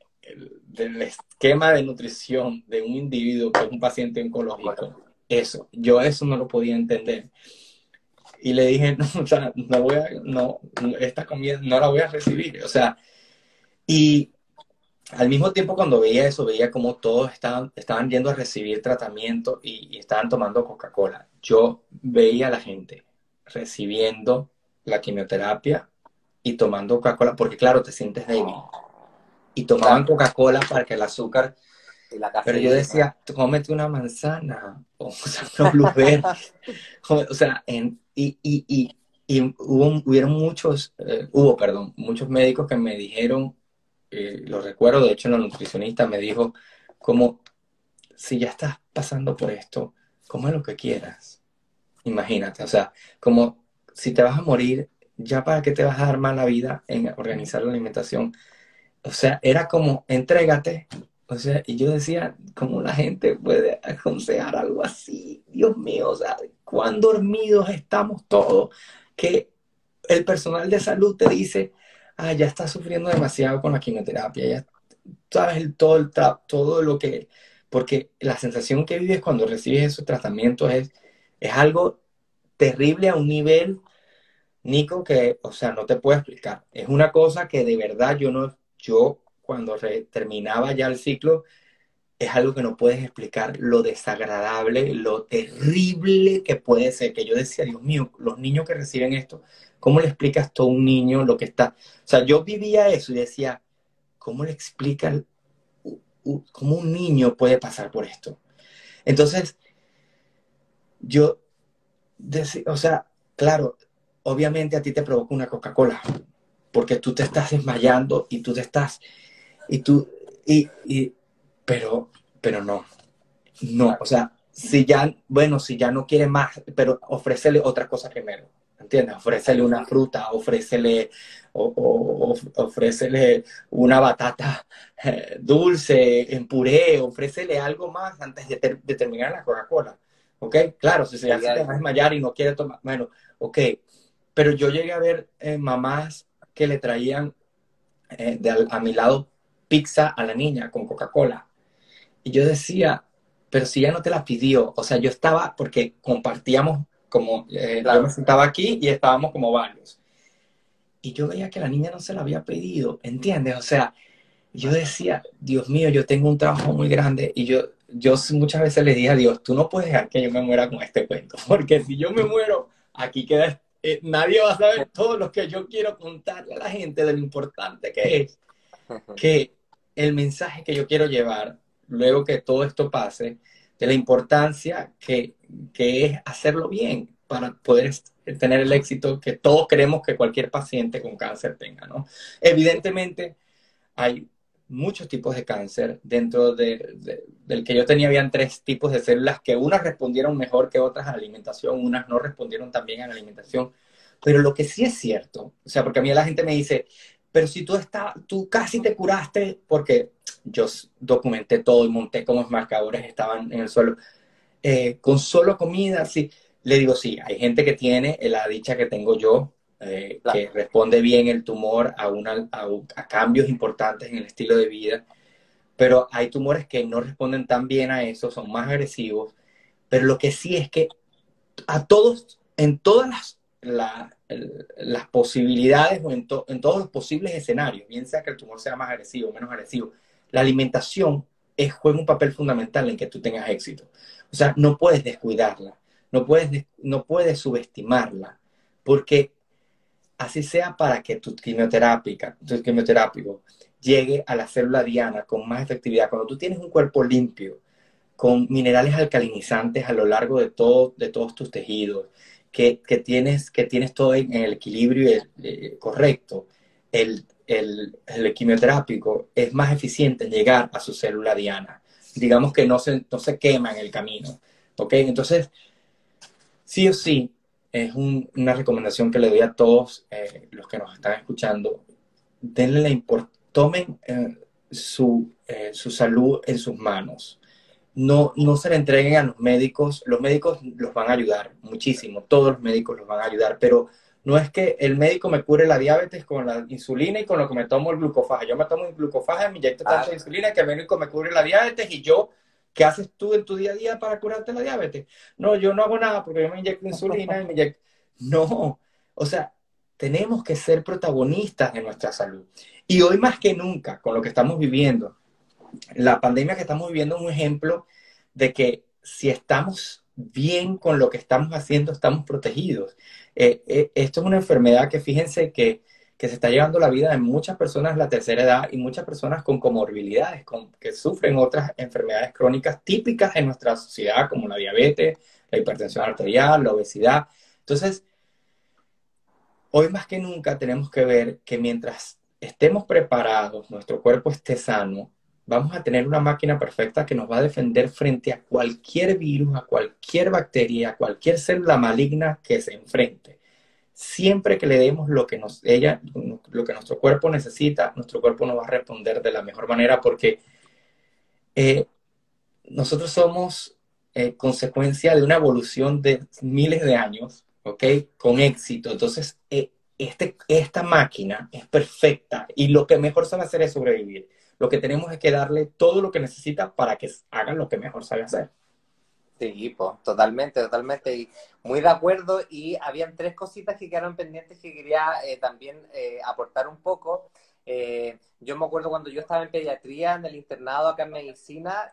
del esquema de nutrición de un individuo que es un paciente oncológico eso. Yo eso no lo podía entender. Y le dije, no, o sea, no voy a, no, esta comida no la voy a recibir. O sea, y al mismo tiempo cuando veía eso, veía como todos estaban, estaban yendo a recibir tratamiento y, estaban tomando Coca-Cola. Yo veía a la gente recibiendo la quimioterapia y tomando Coca-Cola, porque claro, te sientes débil. Y tomaban Coca-Cola para que el azúcar pero yo decía, cómete una manzana, o sea, una blueberry. o sea, en, y, y, y, y, hubo, hubieron muchos, eh, hubo, perdón, muchos médicos que me dijeron, eh, lo recuerdo, de hecho la nutricionista me dijo, como, si ya estás pasando por esto, come lo que quieras. Imagínate, o sea, como si te vas a morir, ya para qué te vas a dar mala vida en organizar la alimentación. O sea, era como, entrégate, o sea, y yo decía, ¿cómo la gente puede aconsejar algo así? Dios mío, o sea, cuán dormidos estamos todos que el personal de salud te dice, ah, ya estás sufriendo demasiado con la quimioterapia, ya sabes el, todo, el todo lo que... Porque la sensación que vives cuando recibes esos tratamientos es, es algo terrible a un nivel, Nico, que, o sea, no te puedo explicar. Es una cosa que de verdad yo no, yo cuando terminaba ya el ciclo, es algo que no puedes explicar lo desagradable, lo terrible que puede ser. Que yo decía, Dios mío, los niños que reciben esto, ¿cómo le explicas a un niño lo que está? O sea, yo vivía eso y decía, ¿cómo le explica cómo un niño puede pasar por esto? Entonces, yo, decía, o sea, claro, obviamente a ti te provoca una Coca-Cola, porque tú te estás desmayando y tú te estás y tú, y, y, pero, pero no, no, o sea, si ya, bueno, si ya no quiere más, pero ofrécele otra cosa primero, ¿entiendes? Ofrécele una fruta, ofrécele, o, ofrécele una batata eh, dulce en puré, ofrécele algo más antes de, terminar la Coca-Cola, ¿ok? Claro, si se ya se va a desmayar y no quiere tomar, bueno, ok, pero yo llegué a ver eh, mamás que le traían eh, de, a mi lado pizza a la niña con Coca-Cola. Y yo decía, pero si ya no te la pidió, o sea, yo estaba, porque compartíamos como, eh, yo me sentaba aquí y estábamos como varios. Y yo veía que la niña no se la había pedido, ¿entiendes? O sea, yo decía, Dios mío, yo tengo un trabajo muy grande y yo, yo muchas veces le dije a Dios, tú no puedes dejar que yo me muera con este cuento, porque si yo me muero, aquí queda, eh, nadie va a saber todo lo que yo quiero contarle a la gente de lo importante que es que el mensaje que yo quiero llevar luego que todo esto pase, de la importancia que, es hacerlo bien para poder tener el éxito que todos queremos que cualquier paciente con cáncer tenga, ¿no? Evidentemente, hay muchos tipos de cáncer. Dentro del que yo tenía, habían tres tipos de células que unas respondieron mejor que otras a la alimentación, unas no respondieron tan bien a la alimentación. Pero lo que sí es cierto, o sea, porque a mí la gente me dice, pero si tú, está, tú casi te curaste, porque yo documenté todo y monté como los marcadores estaban en el suelo, eh, con solo comida, sí. Le digo, sí, hay gente que tiene la dicha que tengo yo, eh, que responde bien el tumor a, una, a, cambios importantes en el estilo de vida, pero hay tumores que no responden tan bien a eso, son más agresivos, pero lo que sí es que a todos, en todas las, las posibilidades o en, en, todos los posibles escenarios, bien sea que el tumor sea más agresivo o menos agresivo, la alimentación es, juega un papel fundamental en que tú tengas éxito. O sea, no puedes descuidarla, no puedes, no puedes subestimarla, porque así sea para que tu quimioterápica, tu quimioterápico llegue a la célula diana con más efectividad. Cuando tú tienes un cuerpo limpio, con minerales alcalinizantes a lo largo de, todo, de todos tus tejidos, que, tienes, que tienes todo en el equilibrio eh, correcto, el, el, el, quimioterápico es más eficiente en llegar a su célula diana. Digamos que no se, no se quema en el camino. ¿Ok? Entonces, sí o sí, es una recomendación que le doy a todos eh, los que nos están escuchando. Denle la tomen eh, su, eh, su, salud en sus manos. No, no se le entreguen a los médicos. Los médicos los van a ayudar muchísimo. Todos los médicos los van a ayudar. Pero no es que el médico me cure la diabetes con la insulina y con lo que me tomo el glucofaje. Yo me tomo el glucofaje, me inyecto tanta insulina que el médico me cure la diabetes y yo ¿Qué haces tú en tu día a día para curarte la diabetes? No, yo no hago nada porque yo me inyecto insulina y me inyecto... No, o sea, tenemos que ser protagonistas de nuestra salud. Y hoy más que nunca, con lo que estamos viviendo, la pandemia que estamos viviendo es un ejemplo de que si estamos bien con lo que estamos haciendo, estamos protegidos. Eh, eh, esto es una enfermedad que fíjense que que se está llevando la vida de muchas personas de la tercera edad y muchas personas con comorbilidades, con, que sufren otras enfermedades crónicas típicas en nuestra sociedad, como la diabetes, la hipertensión arterial, la obesidad. Entonces, hoy más que nunca tenemos que ver que mientras estemos preparados, nuestro cuerpo esté sano, vamos a tener una máquina perfecta que nos va a defender frente a cualquier virus, a cualquier bacteria, a cualquier célula maligna que se enfrente siempre que le demos lo que, nos, ella, lo que nuestro cuerpo necesita, nuestro cuerpo nos va a responder de la mejor manera porque eh, nosotros somos eh, consecuencia de una evolución de miles de años, ¿ok? Con éxito. Entonces, eh, este, esta máquina es perfecta y lo que mejor sabe hacer es sobrevivir. Lo que tenemos es que darle todo lo que necesita para que haga lo que mejor sabe hacer. Sí, pues, totalmente, totalmente. Y muy de acuerdo. Y habían tres cositas que quedaron pendientes que quería eh, también eh, aportar un poco. Eh, yo me acuerdo cuando yo estaba en pediatría, en el internado acá en medicina,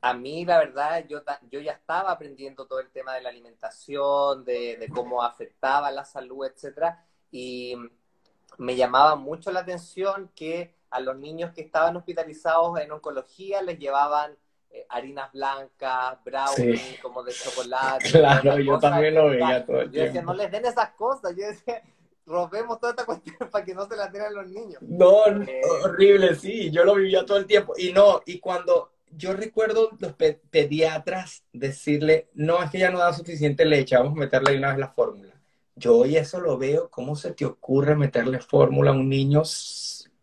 a mí la verdad, yo, yo ya estaba aprendiendo todo el tema de la alimentación, de, de cómo afectaba la salud, etcétera, y me llamaba mucho la atención que a los niños que estaban hospitalizados en oncología les llevaban eh, harinas blancas, brownie, como de chocolate. Claro, yo también lo veía todo el Yo decía, no les den esas cosas. Yo decía, robemos toda esta cuestión para que no se la den a los niños. No, eh, horrible, sí, yo lo vivía todo el tiempo. Y no, y cuando yo recuerdo los pediatras decirle, no, es que ya no da suficiente leche, vamos a meterle una vez la fórmula. Yo hoy eso lo veo, ¿cómo se te ocurre meterle fórmula a un niño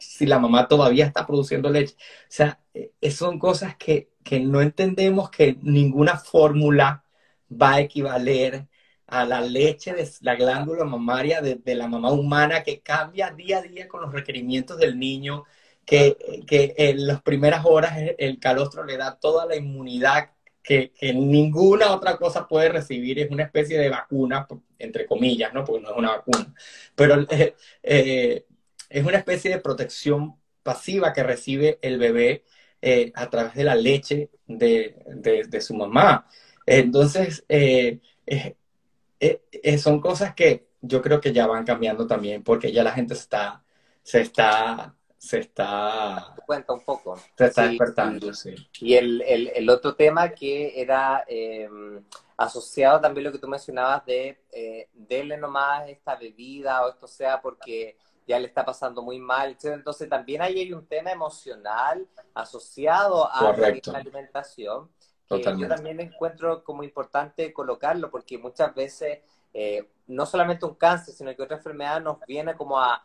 si la mamá todavía está produciendo leche? O sea, eh, son cosas que que no entendemos que ninguna fórmula va a equivaler a la leche de la glándula mamaria de, la mamá humana que cambia día a día con los requerimientos del niño, que, en las primeras horas el calostro le da toda la inmunidad que, ninguna otra cosa puede recibir, es una especie de vacuna, entre comillas, ¿no? Porque no es una vacuna, pero eh, eh, es una especie de protección pasiva que recibe el bebé eh, a través de la leche de, su mamá. Entonces, eh, eh, son cosas que yo creo que ya van cambiando también, porque ya la gente está, se está, se está... Cuenta un poco. Se está despertando, sí. Y el, otro tema que era asociado también lo que tú mencionabas de eh, denle nomás esta bebida o esto sea porque ya le está pasando muy mal, Entonces también ahí hay un tema emocional asociado a la alimentación que yo también encuentro como importante colocarlo porque muchas veces eh, no solamente un cáncer, sino que otra enfermedad nos viene como a,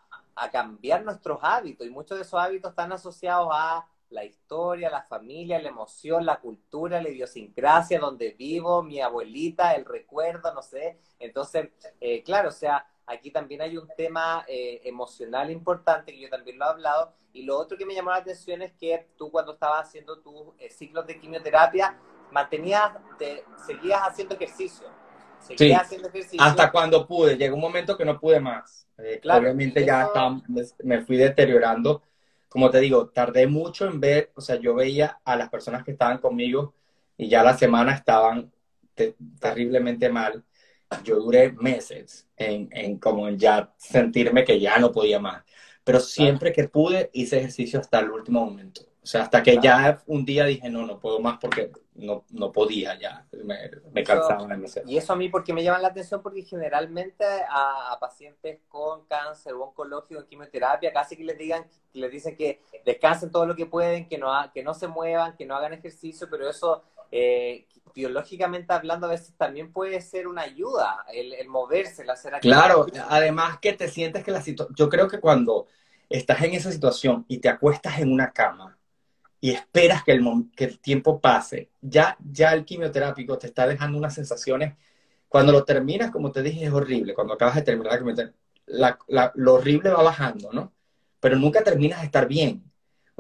cambiar nuestros hábitos y muchos de esos hábitos están asociados a la historia, la familia, la emoción, la cultura, la idiosincrasia, donde vivo, mi abuelita, el recuerdo, no sé. Entonces, eh, claro, o sea, aquí también hay un tema eh, emocional importante, que yo también lo he hablado, y lo otro que me llamó la atención es que tú cuando estabas haciendo tus eh, ciclos de quimioterapia, mantenías, te, seguías haciendo ejercicio. Seguías haciendo ejercicio. Hasta cuando pude, llegó un momento que no pude más. claro, Obviamente ya me fui deteriorando como te digo, tardé mucho en ver, o sea, yo veía a las personas que estaban conmigo y ya la semana estaban terriblemente mal. Yo duré meses en, en como en ya sentirme que ya no podía más. Pero siempre que pude, hice ejercicio hasta el último momento. O sea, hasta que ya un día dije, no, no puedo más porque no, no podía ya, me, me cansaba demasiado. Y eso a mí porque me llama la atención porque generalmente a, pacientes con cáncer o oncológico en quimioterapia casi que les digan, les dicen que descansen todo lo que pueden, que no, que no se muevan, que no hagan ejercicio, pero eso eh, biológicamente hablando a veces también puede ser una ayuda, el, el moverse, el hacer Claro, además que te sientes que la situación, yo creo que cuando estás en esa situación y te acuestas en una cama, y esperas que el, que el tiempo pase, ya, ya el quimioterápico te está dejando unas sensaciones. Cuando lo terminas, como te dije, es horrible. Cuando acabas de terminar la, la, lo horrible va bajando, ¿no? Pero nunca terminas de estar bien.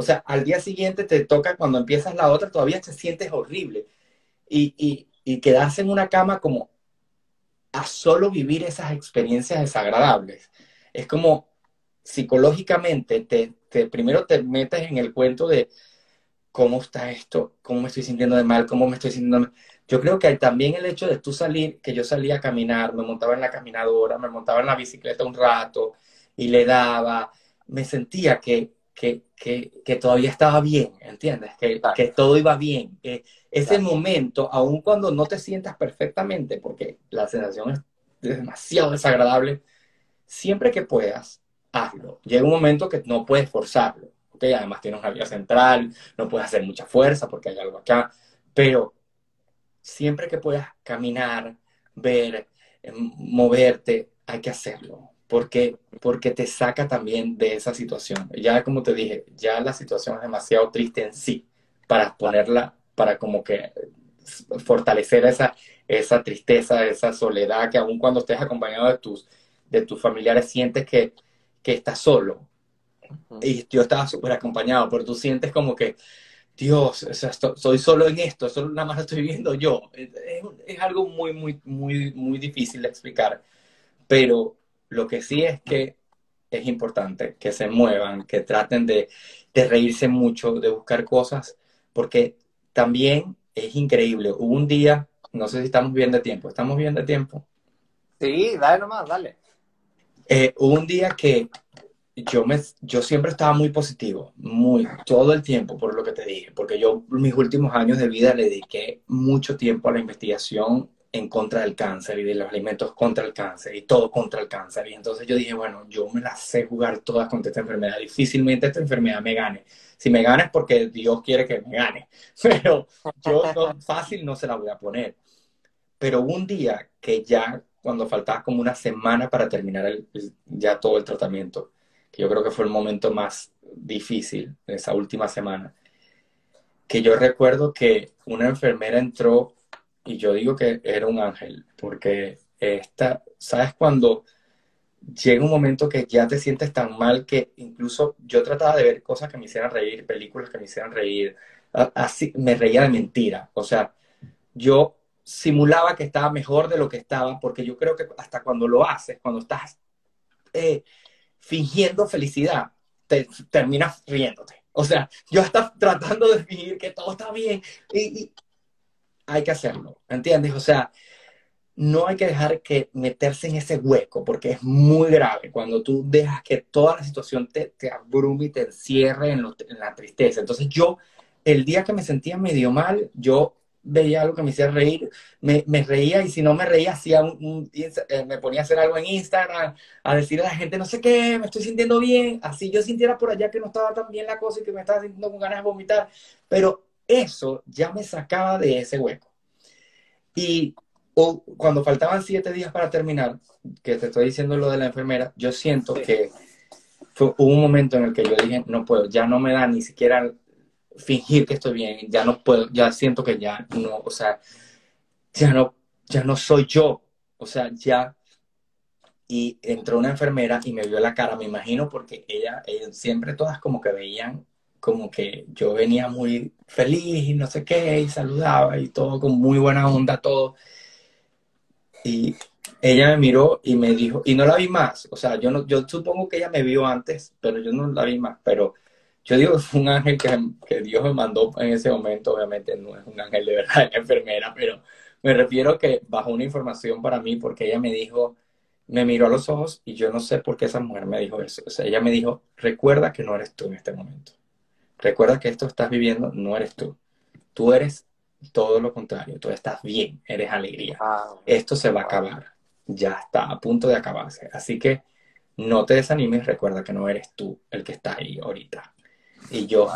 O sea, al día siguiente te toca, cuando empiezas la otra, todavía te sientes horrible. Y, y, y quedarse en una cama como a solo vivir esas experiencias desagradables. Es como psicológicamente, te, te, primero te metes en el cuento de, cómo está esto, cómo me estoy sintiendo de mal, cómo me estoy sintiendo. Yo creo que también el hecho de tú salir, que yo salía a caminar, me montaba en la caminadora, me montaba en la bicicleta un rato y le daba, me sentía que, que, que, todavía estaba bien, ¿entiendes? Que, que todo iba bien. Eh, ese momento, aun cuando no te sientas perfectamente, porque la sensación es demasiado desagradable, siempre que puedas, hazlo. Llega un momento que no puedes forzarlo además tienes una vía central, no puedes hacer mucha fuerza porque hay algo acá, pero siempre que puedas caminar, ver, em, moverte, hay que hacerlo, porque, porque te saca también de esa situación. Ya como te dije, ya la situación es demasiado triste en sí para ponerla, para como que fortalecer esa, esa tristeza, esa soledad, que aun cuando estés acompañado de tus, de tus familiares sientes que, que estás solo, y yo estaba súper acompañado, pero tú sientes como que, Dios, soy solo en esto, solo nada más lo estoy viendo yo. Es, es, algo muy, muy, muy, muy difícil de explicar, pero lo que sí es que es importante que se muevan, que traten de, de reírse mucho, de buscar cosas, porque también es increíble. Hubo un día, no sé si estamos bien de tiempo, ¿estamos bien de tiempo? Sí, dale nomás, dale. Eh, hubo un día que yo, me, yo siempre estaba muy positivo, muy, todo el tiempo, por lo que te dije, porque yo mis últimos años de vida le dediqué mucho tiempo a la investigación en contra del cáncer y de los alimentos contra el cáncer y todo contra el cáncer. Y entonces yo dije, bueno, yo me las sé jugar todas contra esta enfermedad. Difícilmente esta enfermedad me gane. Si me gane es porque Dios quiere que me gane, pero yo fácil no se la voy a poner. Pero un día que ya, cuando faltaba como una semana para terminar ya todo el tratamiento, que yo creo que fue el momento más difícil esa última semana, que yo recuerdo que una enfermera entró y yo digo que era un ángel, porque esta, ¿sabes cuando llega un momento que ya te sientes tan mal que incluso yo trataba de ver cosas que me hicieran reír, películas que me hicieran reír, así me reía de mentira, o sea, yo simulaba que estaba mejor de lo que estaba, porque yo creo que hasta cuando lo haces, cuando estás eh, fingiendo felicidad, te terminas riéndote. O sea, yo estaba tratando de fingir que todo está bien y, hay que hacerlo, ¿entiendes? O sea, no hay que dejar que meterse en ese hueco porque es muy grave cuando tú dejas que toda la situación te, te abrume y te encierre en, la tristeza. Entonces yo, el día que me sentía medio mal, yo veía algo que me hacía reír, me, reía y si no me reía, hacía eh, me ponía a hacer algo en Instagram, a decirle a la gente, no sé qué, me estoy sintiendo bien, así yo sintiera por allá que no estaba tan bien la cosa y que me estaba sintiendo con ganas de vomitar, pero eso ya me sacaba de ese hueco. Y o, cuando faltaban siete días para terminar, que te estoy diciendo lo de la enfermera, yo siento que fue, hubo un momento en el que yo dije, no puedo, ya no me da ni siquiera fingir que estoy bien, ya no puedo, ya siento que ya no, o sea, ya no, ya no soy yo, o sea, ya y entró una enfermera y me vio la cara, me imagino, porque ella, siempre todas como que veían como que yo venía muy feliz y no sé qué, y saludaba y todo con muy buena onda, todo. Y ella me miró y me dijo, y no la vi más, o sea, yo, no, yo supongo que ella me vio antes, pero yo no la vi más, pero yo digo, fue un ángel que, que Dios me mandó en ese momento, obviamente no es un ángel de verdad, enfermera, pero me refiero que bajo una información para mí, porque ella me dijo, me miró a los ojos y yo no sé por qué esa mujer me dijo eso. O sea, ella me dijo, recuerda que no eres tú en este momento. Recuerda que esto estás viviendo no eres tú. Tú eres todo lo contrario. Tú estás bien, eres alegría. Esto se va a acabar. Ya está a punto de acabarse. Así que no te desanimes. Recuerda que no eres tú el que está ahí ahorita. Y yo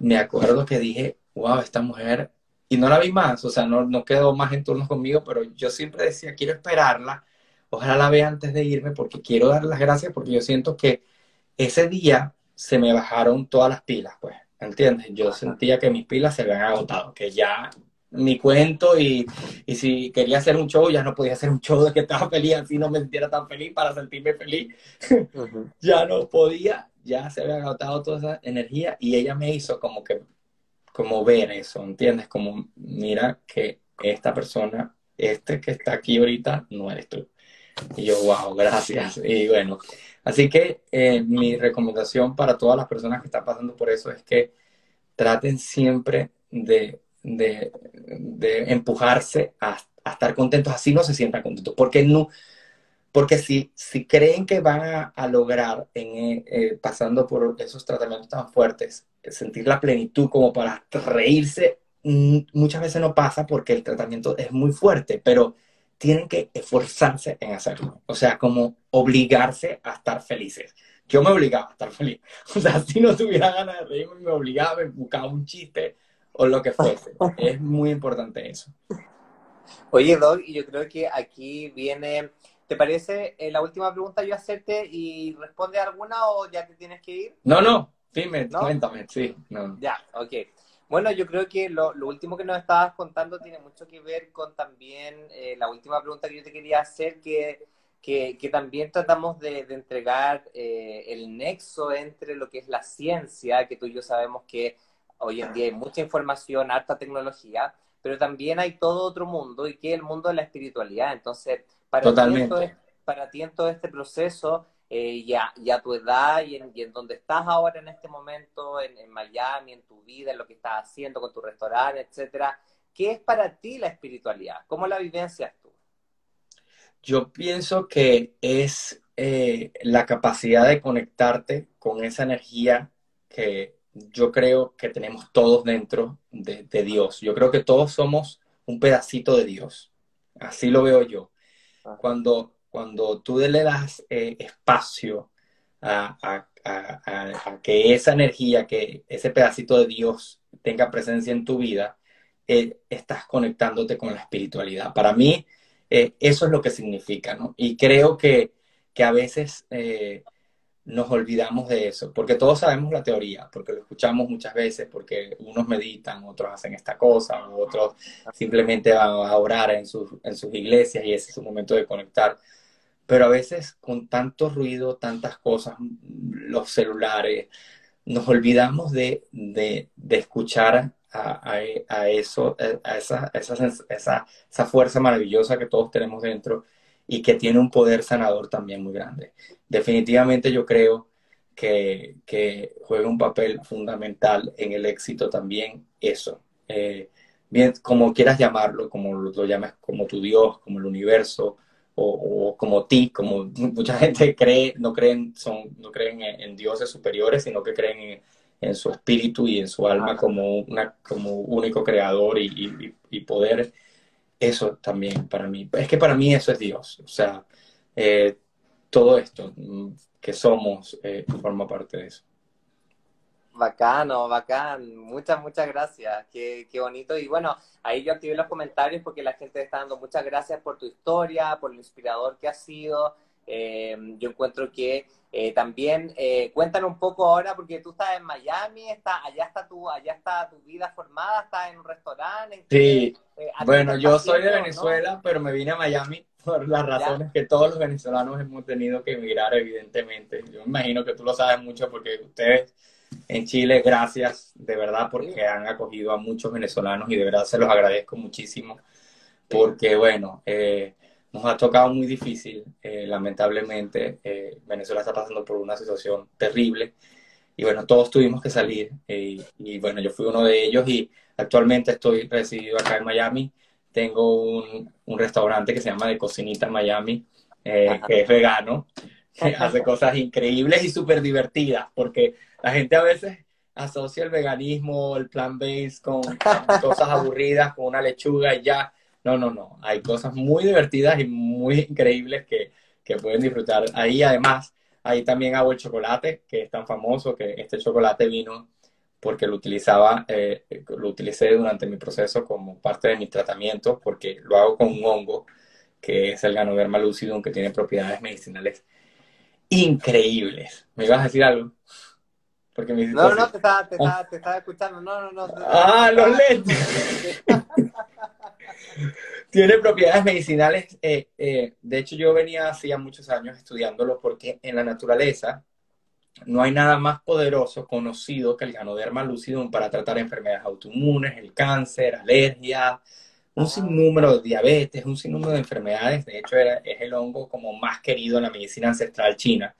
me acuerdo que dije, wow, esta mujer, y no la vi más, o sea, no, no quedó más en turnos conmigo, pero yo siempre decía, quiero esperarla ojalá la vea antes de irme porque quiero dar las gracias porque yo siento que ese día se me bajaron todas las pilas, pues, ¿entiendes? Yo sentía que mis pilas se habían agotado, que ya mi cuento y, y, si quería hacer un show, ya no podía hacer un show de que estaba feliz, así no me sintiera tan feliz para sentirme feliz. ya no podía, ya se había agotado toda esa energía y ella me hizo como que, como ver eso, ¿entiendes? Como, mira que esta persona, este que está aquí ahorita, no eres tú. Y yo, wow, gracias. Y bueno, así que eh, mi recomendación para todas las personas que están pasando por eso es que traten siempre de, de, empujarse a, estar contentos, así no se sientan contentos, porque no, porque si, si creen que van a, a lograr, en, eh, eh, pasando por esos tratamientos tan fuertes, sentir la plenitud como para reírse, mm, muchas veces no pasa porque el tratamiento es muy fuerte, pero tienen que esforzarse en hacerlo. O sea, como obligarse a estar felices. Yo me obligaba a estar feliz. O sea, si no tuviera ganas de reírme, me obligaba, me buscaba un chiste o lo que fuese. es muy importante eso. Oye, Doc, y yo creo que aquí viene, ¿te parece eh, la última pregunta yo hacerte y responde alguna o ya te tienes que ir? No, no, dime, cuéntame, sí. No. Ya, ok. Bueno, yo creo que lo, último que nos estabas contando tiene mucho que ver con también eh, la última pregunta que yo te quería hacer, que, que, también tratamos de, entregar eh, el nexo entre lo que es la ciencia, que tú y yo sabemos que hoy en día hay mucha información, harta tecnología, pero también hay todo otro mundo y que es el mundo de la espiritualidad. Entonces, para, para ti en todo este proceso, eh, ya, ya tu edad y en, y en, donde estás ahora en este momento, en, en, Miami, en tu vida, en lo que estás haciendo con tu restaurante, etcétera. ¿Qué es para ti la espiritualidad? ¿Cómo la vivencias tú? Yo pienso que es eh, la capacidad de conectarte con esa energía que yo creo que tenemos todos dentro de, de Dios. Yo creo que todos somos un pedacito de Dios. Así lo veo yo. Cuando cuando tú le das eh, espacio a, que esa energía, que ese pedacito de Dios tenga presencia en tu vida, eh, estás conectándote con la espiritualidad. Para mí, eh, eso es lo que significa, ¿no? Y creo que, que a veces nos olvidamos de eso, porque todos sabemos la teoría, porque lo escuchamos muchas veces, porque unos meditan, otros hacen esta cosa, otros simplemente van a orar en sus, en sus iglesias y ese es su momento de conectar pero a veces con tanto ruido, tantas cosas, los celulares, nos olvidamos de, de, de escuchar a, a, eso, a esa, esa, esa, esa, fuerza maravillosa que todos tenemos dentro y que tiene un poder sanador también muy grande. Definitivamente yo creo que, que juega un papel fundamental en el éxito también eso. Eh, bien, como quieras llamarlo, como lo, lo llames, como tu Dios, como el universo, o, como ti, como mucha gente cree, no creen, son, no creen en, dioses superiores, sino que creen en, su espíritu y en su alma como, una, como único creador y, y, poder. Eso también para mí, es que para mí eso es Dios, o sea, eh, todo esto mm, que somos eh, forma parte de eso. Bacano, bacán. Muchas, muchas gracias. Qué, qué, bonito. Y bueno, ahí yo activé los comentarios porque la gente está dando muchas gracias por tu historia, por lo inspirador que ha sido. eh, yo encuentro que eh, también eh, cuéntanos un poco ahora, porque tú estás en Miami, está, allá está tu, allá está tu vida formada, estás en un restaurante. sí, bueno, yo soy de Venezuela, pero me vine a Miami por las razones que todos los venezolanos hemos tenido que emigrar, evidentemente. Yo me imagino que tú lo sabes mucho porque ustedes en Chile, gracias de verdad porque han acogido a muchos venezolanos y de verdad se los agradezco muchísimo porque, bueno, eh, nos ha tocado muy difícil, eh, lamentablemente. Eh, Venezuela está pasando por una situación terrible y bueno, todos tuvimos que salir y bueno, yo fui uno de ellos y actualmente estoy residido acá en Miami. Tengo un, un restaurante que se llama De Cocinita Miami, que es vegano, hace cosas increíbles y súper divertidas, porque la gente a veces asocia el veganismo, el plant-based con, con cosas aburridas, con una lechuga y ya. No, no, no. Hay cosas muy divertidas y muy increíbles que, que pueden disfrutar. Ahí además, ahí también hago el chocolate, que es tan famoso, que este chocolate vino porque lo utilizaba, eh, lo utilicé durante mi proceso como parte de mi tratamiento, porque lo hago con un hongo, que es el Ganoderma lucidum, que tiene propiedades medicinales increíbles. ¿Me ibas a decir algo? Porque me no, no, te estaba, te, estaba, te estaba escuchando. No, no, no. Ah, los lentes. Tiene propiedades medicinales. Eh, eh, de hecho, yo venía hacía muchos años estudiándolo porque en la naturaleza no hay nada más poderoso conocido que el Ganoderma lucidum para tratar enfermedades autoinmunes, el cáncer, alergias, un ah. sinnúmero de diabetes, un sinnúmero de enfermedades. De hecho, era, es el hongo como más querido en la medicina ancestral china.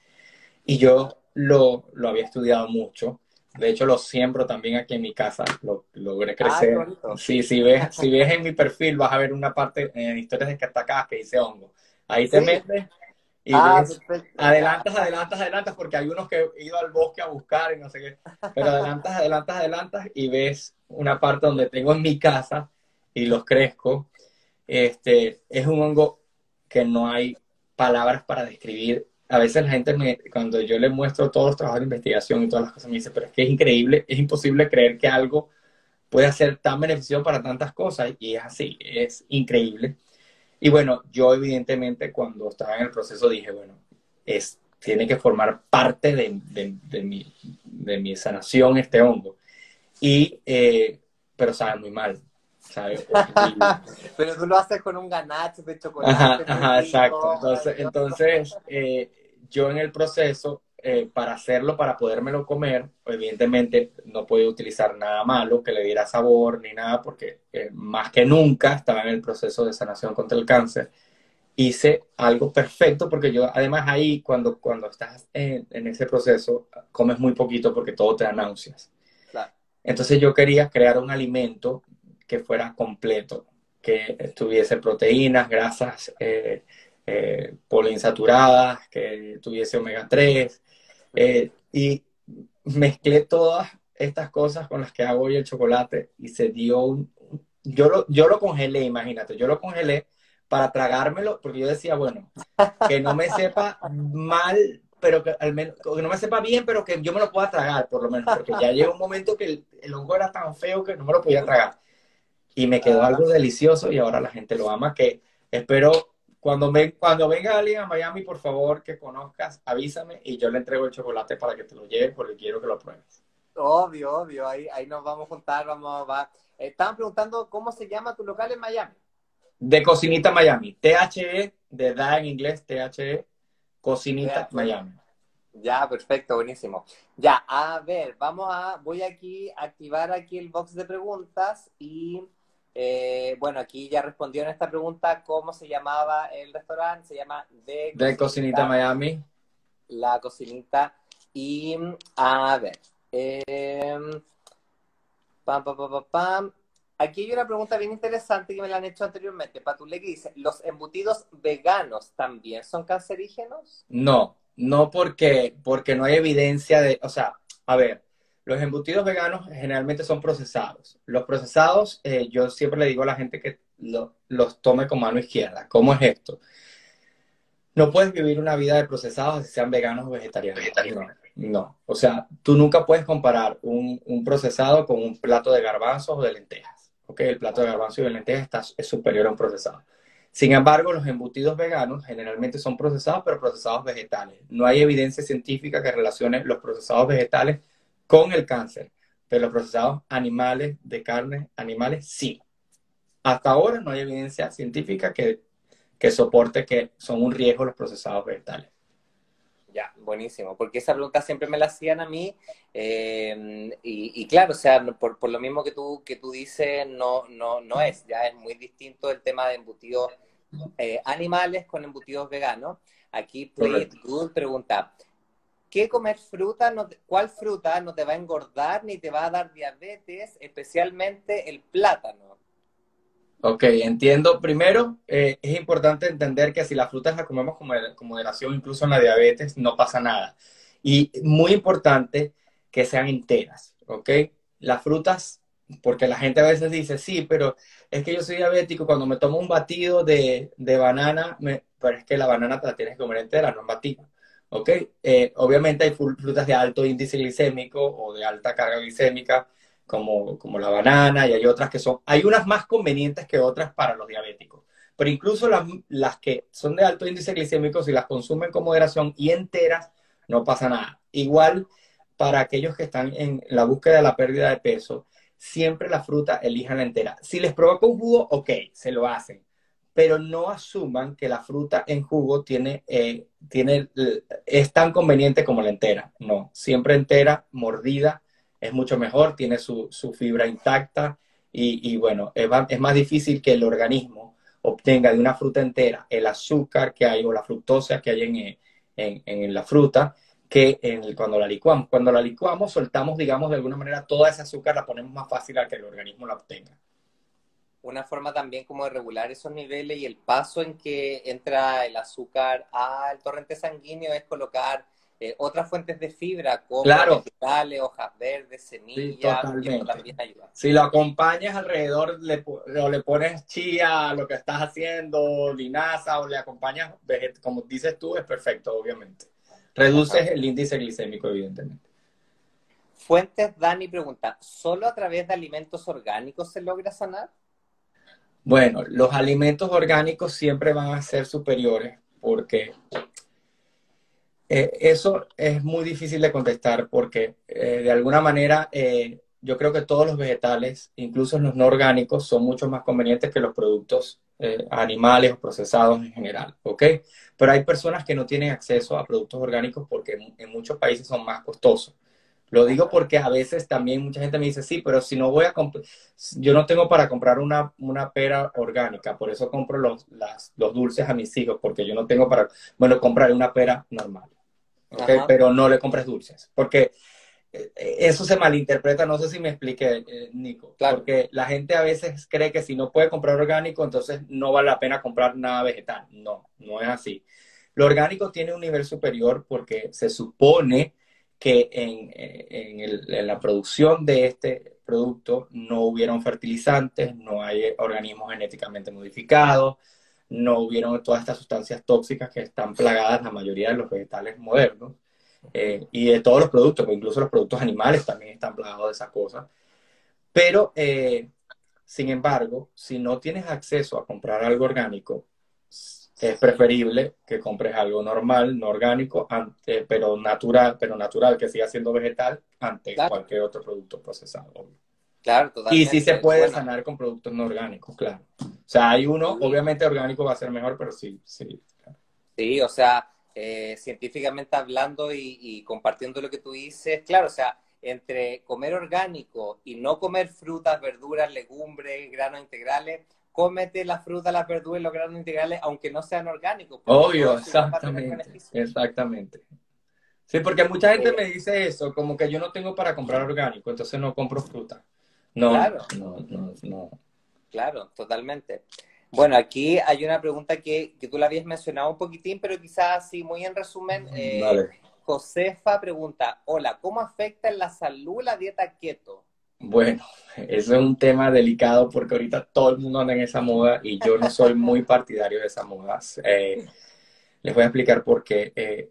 Y yo lo, lo había estudiado mucho. De hecho, lo siembro también aquí en mi casa. Lo, logré ah, crecer. sí, si ves, si ves en mi perfil, vas a ver una parte en historias de acá que dice hongo. Ahí te metes y ah, ves, adelantas, adelantas, adelantas, porque hay unos que he ido al bosque a buscar y no sé qué. Pero adelantas, adelantas, adelantas y ves una parte donde tengo en mi casa y los crezco. Este, es un hongo que no hay palabras para describir a veces la gente, me, cuando yo le muestro todos los trabajos de investigación y todas las cosas, me dice, pero es que es increíble, es imposible creer que algo puede ser tan beneficioso para tantas cosas, y es así, es increíble. Y bueno, yo evidentemente cuando estaba en el proceso dije, bueno, es, tiene que formar parte de, de, mi, de mi, sanación este hongo. Y, eh, pero sabe muy mal, ¿sabes? pero tú lo haces con un ganache de chocolate. Ajá, exacto. Entonces, entonces eh, yo en el proceso, eh, para hacerlo, para podérmelo comer, evidentemente no podía utilizar nada malo que le diera sabor ni nada, porque eh, más que nunca estaba en el proceso de sanación contra el cáncer. Hice algo perfecto porque yo, además ahí, cuando, cuando estás en, en ese proceso, comes muy poquito porque todo te da náuseas. Entonces yo quería crear un alimento que fuera completo, que tuviese proteínas, grasas eh, eh, poliinsaturadas, que tuviese omega 3, eh, y mezclé todas estas cosas con las que hago hoy el chocolate y se dio un... Yo lo, yo lo congelé, imagínate, yo lo congelé para tragármelo, porque yo decía, bueno, que no me sepa mal, pero que al menos, que no me sepa bien, pero que yo me lo pueda tragar, por lo menos, porque ya llegó un momento que el, el hongo era tan feo que no me lo podía tragar y me quedó algo delicioso y ahora la gente lo ama, que espero cuando, me, cuando venga alguien a Miami, por favor, que conozcas, avísame y yo le entrego el chocolate para que te lo lleves porque quiero que lo pruebes. Obvio, obvio, ahí, ahí nos vamos a juntar, vamos a... Estaban preguntando cómo se llama tu local en Miami. De Cocinita Miami, THE, de da en inglés, THE, Cocinita Miami. Ya, perfecto, buenísimo. Ya, a ver, vamos a, voy aquí a activar aquí el box de preguntas y eh, bueno, aquí ya respondió en esta pregunta cómo se llamaba el restaurante. Se llama The, Cocinita, Miami. La Cocinita. Y a ver. Em, pam, pam, pam, pam, Aquí hay una pregunta bien interesante que me la han hecho anteriormente. Patule que dice, ¿los embutidos veganos también son cancerígenos? No, no porque, porque no hay evidencia de, o sea, a ver, los embutidos veganos generalmente son procesados. Los procesados, eh, yo siempre le digo a la gente que los tome con mano izquierda. ¿Cómo es esto? No puedes vivir una vida de procesados si sean veganos o vegetarianos. No, O sea, tú nunca puedes comparar un, procesado con un plato de garbanzos o de lentejas. ¿ok? El plato de garbanzos y de lentejas está, es superior a un procesado. Sin embargo, los embutidos veganos generalmente son procesados, pero procesados vegetales. No hay evidencia científica que relacione los procesados vegetales con el cáncer, pero los procesados animales, de carne, animales, sí. Hasta ahora no hay evidencia científica que, que soporte que son un riesgo los procesados vegetales. Ya, buenísimo, porque esa pregunta siempre me la hacían a mí eh, y, claro, o sea, por, lo mismo que tú, que tú dices, no, no, no es, ya es muy distinto el tema de embutidos eh, animales con embutidos veganos. Aquí Play Good pregunta, ¿qué comer fruta, cuál fruta no te va a engordar ni te va a dar diabetes, especialmente el plátano? Ok, entiendo. Primero, eh, es importante entender que si las frutas las comemos con moderación, incluso en la diabetes, no pasa nada. Y muy importante que sean enteras, ¿ok? Las frutas, porque la gente a veces dice, sí, pero es que yo soy diabético, cuando me tomo un batido de, banana, me, pero es que la banana te la tienes que comer entera, no en batido. ¿Ok? Eh, obviamente hay frutas de alto índice glicémico o de alta carga glicémica, como, como la banana, y hay otras que son, hay unas más convenientes que otras para los diabéticos. Pero incluso las, las que son de alto índice glicémico, si las consumen con moderación y enteras, no pasa nada. Igual para aquellos que están en la búsqueda de la pérdida de peso, siempre la fruta elijan la entera. Si les provoca un jugo, ok, se lo hacen. Pero no asuman que la fruta en jugo tiene, eh, tiene, es tan conveniente como la entera. No, siempre entera, mordida, es mucho mejor, tiene su, fibra intacta y, bueno, es, más difícil que el organismo obtenga de una fruta entera el azúcar que hay o la fructosa que hay en, en, la fruta que en cuando la licuamos. Cuando la licuamos, soltamos, digamos, de alguna manera toda esa azúcar, la ponemos más fácil a que el organismo la obtenga. Una forma también como de regular esos niveles y el paso en que entra el azúcar al torrente sanguíneo es colocar eh, otras fuentes de fibra como vegetales, hojas verdes, semillas, también ayuda. Si lo acompañas alrededor le, o le pones chía a lo que estás haciendo, linaza, o le acompañas, como dices tú, es perfecto, obviamente. Reduces el índice glicémico, evidentemente. Fuentes Dani pregunta, ¿solo a través de alimentos orgánicos se logra sanar? Bueno, los alimentos orgánicos siempre van a ser superiores porque eh, eso es muy difícil de contestar porque eh, de alguna manera eh, yo creo que todos los vegetales, incluso los no orgánicos, son mucho más convenientes que los productos animales o procesados en general, ¿ok? Pero hay personas que no tienen acceso a productos orgánicos porque en, muchos países son más costosos. Lo digo porque a veces también mucha gente me dice, sí, pero si no voy a comprar, yo no tengo para comprar una, una pera orgánica, por eso compro los, los dulces a mis hijos, porque yo no tengo para, bueno, comprar una pera normal pero no le compres dulces, porque eh, eso se malinterpreta, no sé si me expliqué, eh, Nico, porque la gente a veces cree que si no puede comprar orgánico, entonces no vale la pena comprar nada vegetal. No, no es así. Lo orgánico tiene un nivel superior porque se supone que en, eh, en la producción de este producto no hubieron fertilizantes, no hay organismos genéticamente modificados, no hubieron todas estas sustancias tóxicas que están plagadas la mayoría de los vegetales modernos eh, y de todos los productos, pues incluso los productos animales también están plagados de esas cosas. Pero, eh, sin embargo, si no tienes acceso a comprar algo orgánico, es preferible que compres algo normal, no orgánico, pero natural, pero natural, que siga siendo vegetal, ante cualquier otro producto procesado. Claro, totalmente. Y sí se puede sanar con productos no orgánicos, claro. O sea, hay uno, obviamente orgánico va a ser mejor, pero sí, sí. Sí, o sea, eh, científicamente hablando y, compartiendo lo que tú dices, claro, o sea, entre comer orgánico y no comer frutas, verduras, legumbres, granos integrales, cómete las frutas, las verduras y los granos integrales, aunque no sean orgánicos. Obvio, exactamente. Exactamente. Sí, porque mucha gente me dice eso, como que yo no tengo para comprar orgánico, entonces no compro fruta. No, claro. no, no, no. Claro, totalmente. Bueno, aquí hay una pregunta que, tú la habías mencionado un poquitín, pero quizás así muy en resumen. Eh, Josefa pregunta, hola, ¿cómo afecta en la salud la dieta keto? Bueno, eso es un tema delicado porque ahorita todo el mundo anda en esa moda y yo no soy muy partidario de esa moda. Eh, les voy a explicar por qué. Eh,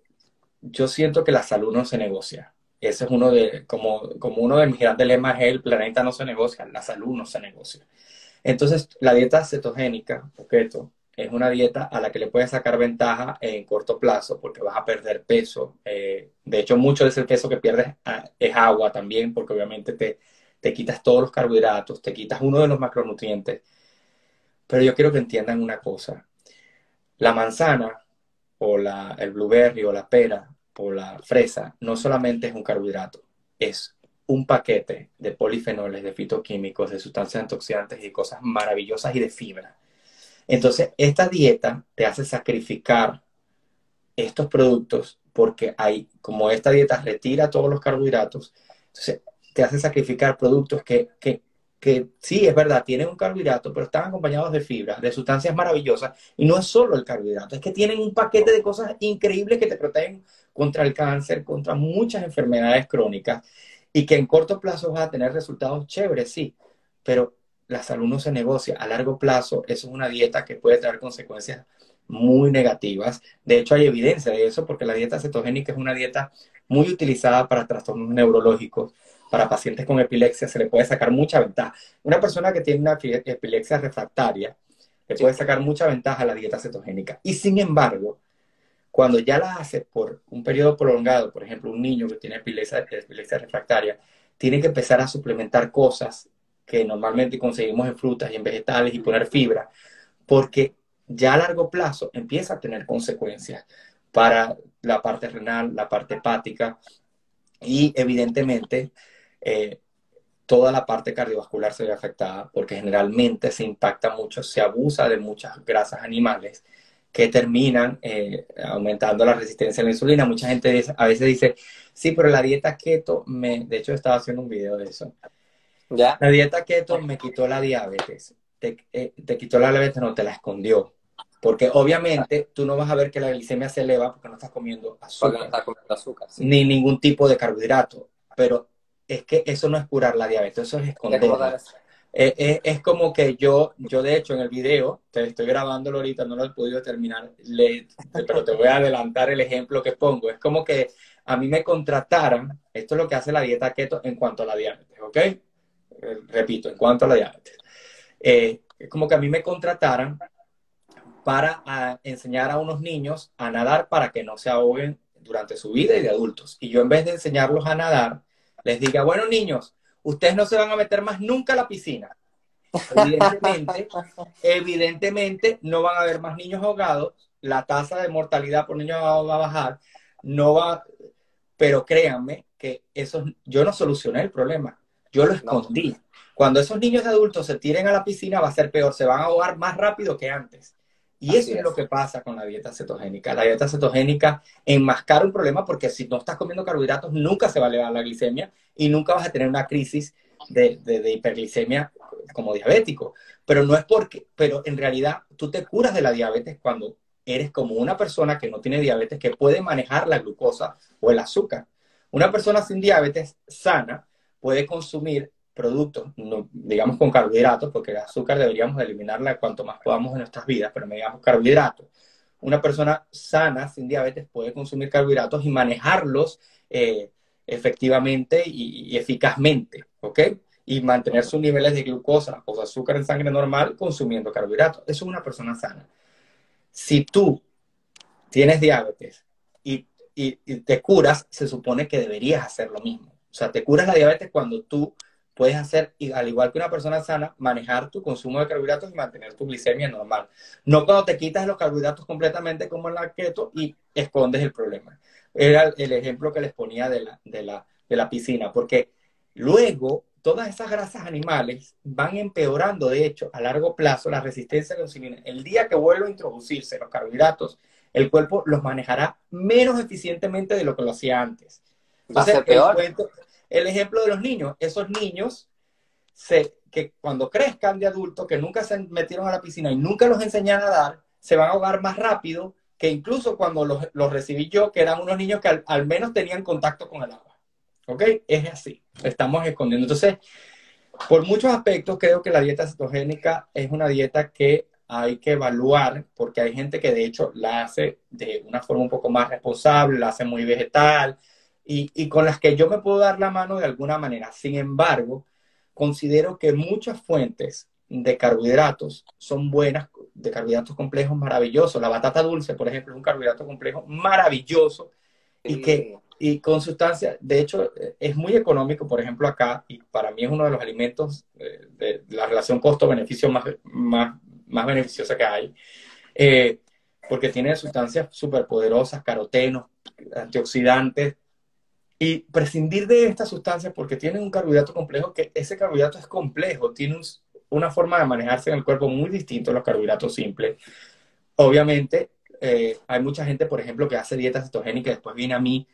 yo siento que la salud no se negocia. Ese es uno de, como, como uno de mis grandes lemas, el planeta no se negocia, la salud no se negocia. Entonces, la dieta cetogénica, o keto, es una dieta a la que le puedes sacar ventaja en corto plazo porque vas a perder peso. Eh, de hecho, mucho de ese peso que pierdes ah, es agua también, porque obviamente te, te quitas todos los carbohidratos, te quitas uno de los macronutrientes. Pero yo quiero que entiendan una cosa. La manzana o la, el blueberry o la pera o la fresa no solamente es un carbohidrato, es un paquete de polifenoles, de fitoquímicos, de sustancias antioxidantes y cosas maravillosas y de fibra. Entonces, esta dieta te hace sacrificar estos productos porque hay, como esta dieta retira todos los carbohidratos, entonces te hace sacrificar productos que, que, que sí, es verdad, tienen un carbohidrato, pero están acompañados de fibra, de sustancias maravillosas, y no es solo el carbohidrato, es que tienen un paquete de cosas increíbles que te protegen contra el cáncer, contra muchas enfermedades crónicas, y que en corto plazo vas a tener resultados chéveres, sí, pero la salud no se negocia. A largo plazo, eso es una dieta que puede traer consecuencias muy negativas. De hecho, hay evidencia de eso porque la dieta cetogénica es una dieta muy utilizada para trastornos neurológicos. Para pacientes con epilepsia se le puede sacar mucha ventaja. Una persona que tiene una epilepsia refractaria le puede sacar mucha ventaja a la dieta cetogénica. Y sin embargo, cuando ya la hace por un periodo prolongado, por ejemplo, un niño que tiene epilepsia, epilepsia refractaria, tiene que empezar a suplementar cosas que normalmente conseguimos en frutas y en vegetales y poner fibra, porque ya a largo plazo empieza a tener consecuencias para la parte renal, la parte hepática y evidentemente eh, toda la parte cardiovascular se ve afectada porque generalmente se impacta mucho, se abusa de muchas grasas animales que terminan eh, aumentando la resistencia a la insulina. Mucha gente a veces dice, sí, pero la dieta keto, me, de hecho estaba haciendo un video de eso, la dieta keto me quitó la diabetes. Eh, te, quitó la diabetes, no, te la escondió. Porque obviamente tú no vas a ver que la glicemia se eleva porque no estás comiendo azúcar. azúcar Ni ningún tipo de carbohidrato. Pero es que eso no es curar la diabetes, eso es esconder. Eh, eh, es, como que yo, yo de hecho en el video, te estoy grabándolo ahorita, no lo he podido terminar, pero te voy a adelantar el ejemplo que pongo. Es como que a mí me contrataran, esto es lo que hace la dieta keto en cuanto a la diabetes, ¿ok? Eh, repito, en cuanto a la diabetes. Es como que a mí me contrataran para ah, enseñar a unos niños a nadar para que no se ahoguen durante su vida y de adultos. Y yo en vez de enseñarlos a nadar, les diga, bueno niños, ustedes no se van a meter más nunca a la piscina. Evidentemente, evidentemente no van a haber más niños ahogados, la tasa de mortalidad por niño ahogado va a bajar, no va, pero créanme que eso, yo no solucioné el problema. Yo lo escondí. Cuando esos niños adultos se tiren a la piscina va a ser peor, se van a ahogar más rápido que antes. Y eso es. lo que pasa con la dieta cetogénica. La dieta cetogénica enmascara un problema porque si no estás comiendo carbohidratos nunca se va a elevar la glicemia y nunca vas a tener una crisis de, de, hiperglicemia como diabético. Pero no es porque, pero en realidad tú te curas de la diabetes cuando eres como una persona que no tiene diabetes que puede manejar la glucosa o el azúcar. Una persona sin diabetes sana puede consumir productos, digamos con carbohidratos, porque el azúcar deberíamos eliminarla cuanto más podamos en nuestras vidas, pero me digamos carbohidratos. Una persona sana, sin diabetes, puede consumir carbohidratos y manejarlos eh, efectivamente y, eficazmente, ¿ok? Y mantener sus niveles de glucosa o azúcar en sangre normal consumiendo carbohidratos. Eso es una persona sana. Si tú tienes diabetes y te curas, se supone que deberías hacer lo mismo. O sea, te curas la diabetes cuando tú puedes hacer, al igual que una persona sana, manejar tu consumo de carbohidratos y mantener tu glicemia normal. No cuando te quitas los carbohidratos completamente como en la keto y escondes el problema. Era el ejemplo que les ponía de la, de la, de la piscina, porque luego todas esas grasas animales van empeorando, de hecho, a largo plazo la resistencia a la insulina. El día que vuelva a introducirse los carbohidratos, el cuerpo los manejará menos eficientemente de lo que lo hacía antes. Entonces, peor el ejemplo de los niños. Esos niños que cuando crezcan de adultos, que nunca se metieron a la piscina y nunca los enseñan a nadar, se van a ahogar más rápido que incluso cuando los, los recibí yo, que eran unos niños que al, menos tenían contacto con el agua. ¿Ok? Es así. Estamos escondiendo. Entonces, por muchos aspectos, creo que la dieta cetogénica es una dieta que hay que evaluar, porque hay gente que de hecho la hace de una forma un poco más responsable, la hace muy vegetal, y, con las que yo me puedo dar la mano de alguna manera. Sin embargo, considero que muchas fuentes de carbohidratos son buenas de carbohidratos complejos maravilloso. La batata dulce, por ejemplo, es un carbohidrato complejo maravilloso y que y con sustancias, de hecho, es muy económico, por ejemplo, acá, y para mí es uno de los alimentos eh, de, la relación costo-beneficio más, más, más beneficiosa que hay, eh, porque tiene sustancias súper poderosas, carotenos, antioxidantes, y prescindir de estas sustancias porque tienen un carbohidrato complejo, que ese carbohidrato es complejo, tiene una forma de manejarse en el cuerpo muy distinto a los carbohidratos simples. Obviamente, eh, hay mucha gente, por ejemplo, que hace dieta cetogénica y después viene a mí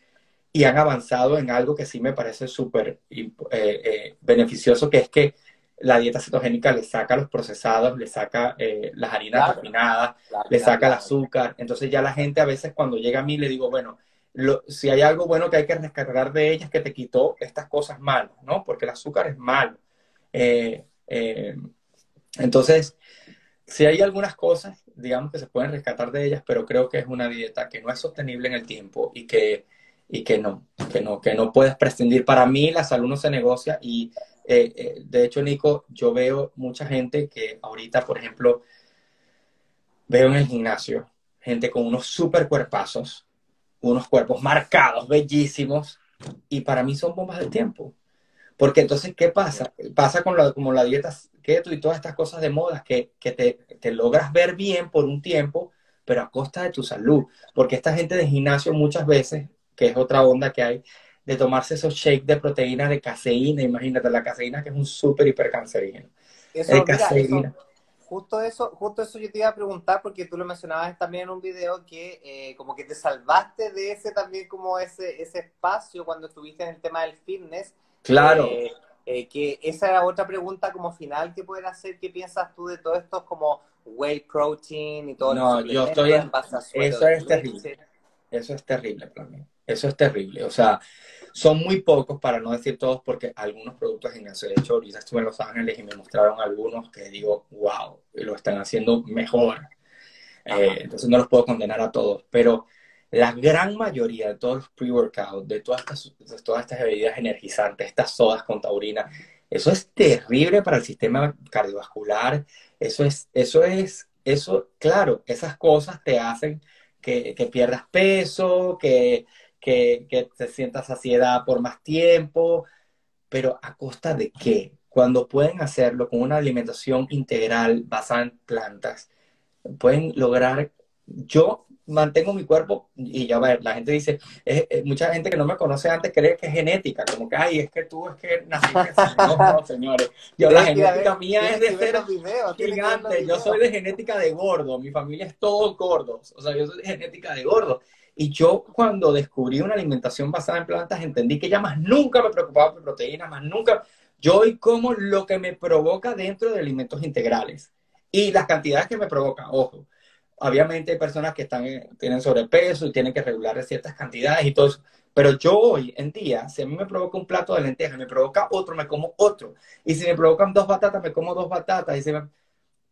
y han avanzado en algo que sí me parece súper eh, eh, beneficioso, que es que la dieta cetogénica le saca los procesados, le saca las harinas refinadas, le saca el azúcar. Entonces ya la gente a veces cuando llega a mí le digo, bueno, si hay algo bueno que hay que rescatar de ellas, que te quitó estas cosas malas, ¿no? Porque el azúcar es malo. Eh, eh, entonces, si hay algunas cosas, digamos, que se pueden rescatar de ellas, pero creo que es una dieta que no es sostenible en el tiempo y que, y que no, que no, que no puedes prescindir. Para mí, la salud no se negocia y, eh, de hecho, Nico, yo veo mucha gente que ahorita, por ejemplo, veo en el gimnasio gente con unos super cuerpazos, unos cuerpos marcados, bellísimos, y para mí son bombas de tiempo. Porque entonces, ¿qué pasa? Pasa con la, como la dieta keto y todas estas cosas de moda, que, que te, te, logras ver bien por un tiempo, pero a costa de tu salud. Porque esta gente de gimnasio muchas veces, que es otra onda que hay, de tomarse esos shakes de proteína de caseína, imagínate, la caseína que es un súper hipercancerígeno. Eso, caseína justo eso, justo eso yo te iba a preguntar porque tú lo mencionabas también en un video que eh, como que te salvaste de ese también como ese, ese espacio cuando estuviste en el tema del fitness. Claro. Eh, eh, que esa era otra pregunta como final que poder hacer. ¿Qué piensas tú de todo esto como whey protein y todo? No, yo estoy en... Eso es terrible. Eso es terrible para mí. Eso es terrible. O sea, son muy pocos, para no decir todos, porque algunos productos en De hecho, ahorita estuve en Los Ángeles y me mostraron algunos que digo, wow, lo están haciendo mejor. Eh, entonces no los puedo condenar a todos, pero la gran mayoría de todos los pre-workouts, de todas estas, de todas estas bebidas energizantes, estas sodas con taurina, eso es terrible para el sistema cardiovascular. Eso es, eso es, eso, claro, esas cosas te hacen que, que pierdas peso, que, que, que te sientas saciedad por más tiempo, pero ¿a costa de qué? Cuando pueden hacerlo con una alimentación integral basada en plantas, pueden lograr, yo mantengo mi cuerpo y ya ver, la gente dice, mucha gente que no me conoce antes cree que es genética, como que, ay, es que tú es que naciste no, no, señores, yo la genética mía es de ser gigante, yo soy de genética de gordo, mi familia es todo gordos, o sea, yo soy de genética de gordo, y yo cuando descubrí una alimentación basada en plantas, entendí que ya más nunca me preocupaba por proteínas, más nunca. Yo hoy como lo que me provoca dentro de alimentos integrales. Y las cantidades que me provoca, ojo. Obviamente hay personas que están, tienen sobrepeso y tienen que regular ciertas cantidades y todo eso. Pero yo hoy en día, si a mí me provoca un plato de lentejas, me provoca otro, me como otro. Y si me provocan dos batatas, me como dos batatas. Y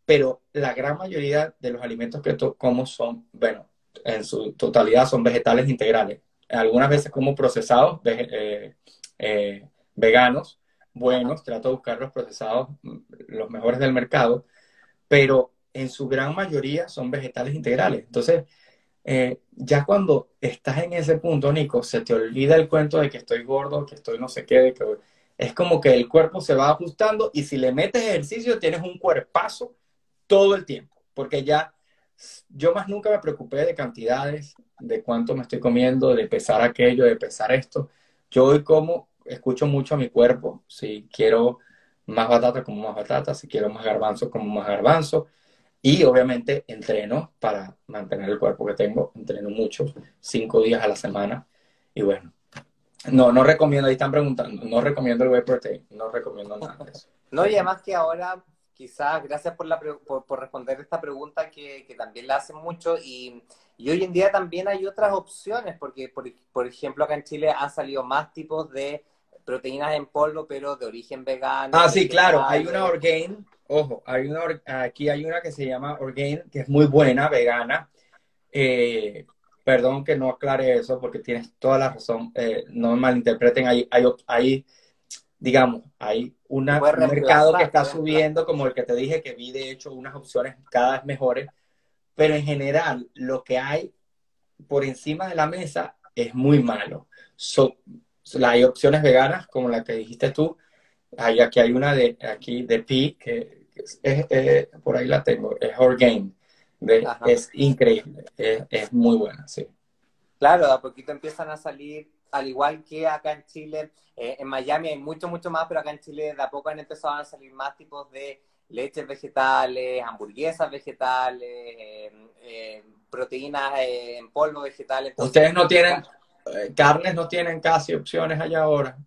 Pero la gran mayoría de los alimentos que como son, bueno, en su totalidad son vegetales integrales. Algunas veces como procesados eh, eh, veganos, buenos, trato de buscar los procesados mm, los mejores del mercado, pero en su gran mayoría son vegetales integrales. Entonces, eh, ya cuando estás en ese punto, Nico, se te olvida el cuento de que estoy gordo, que estoy no sé qué, es como que el cuerpo se va ajustando y si le metes ejercicio tienes un cuerpazo todo el tiempo, porque ya yo más nunca me preocupé de cantidades, de cuánto me estoy comiendo, de pesar aquello, de pesar esto. Yo hoy como, escucho mucho a mi cuerpo. Si quiero más batata, como más batata. Si quiero más garbanzo, como más garbanzo. Y obviamente entreno para mantener el cuerpo que tengo. Entreno mucho, cinco días a la semana. Y bueno, no, no recomiendo, ahí están preguntando, no recomiendo el whey protein, no recomiendo nada de eso. No, y además que ahora quizás, gracias por, la, por, responder esta pregunta que, también la hacen mucho y, hoy en día también hay otras opciones, porque por, ejemplo acá en Chile han salido más tipos de proteínas en polvo, pero de origen vegano. Ah, sí, claro, hay una Orgain, ojo, hay una, aquí hay una que se llama Orgain, que es muy buena, vegana. Eh, perdón que no aclare eso porque tienes toda la razón, eh, no malinterpreten, hay, hay, hay digamos, hay un mercado que está subiendo, como el que te dije, que vi de hecho unas opciones cada vez mejores, pero en general lo que hay por encima de la mesa es muy malo. hay opciones veganas, como la que dijiste tú, hay, aquí hay una de aquí de Pi, que es, por ahí la tengo, es Orgain. es increíble, es, muy buena, sí. Claro, de a poquito empiezan a salir, al igual que acá en Chile, eh, en Miami hay mucho, mucho más, pero acá en Chile de a poco han empezado a salir más tipos de leches vegetales, hamburguesas vegetales, eh, eh, proteínas en polvo vegetales. ¿Ustedes no tienen, carnes no tienen casi opciones allá ahora?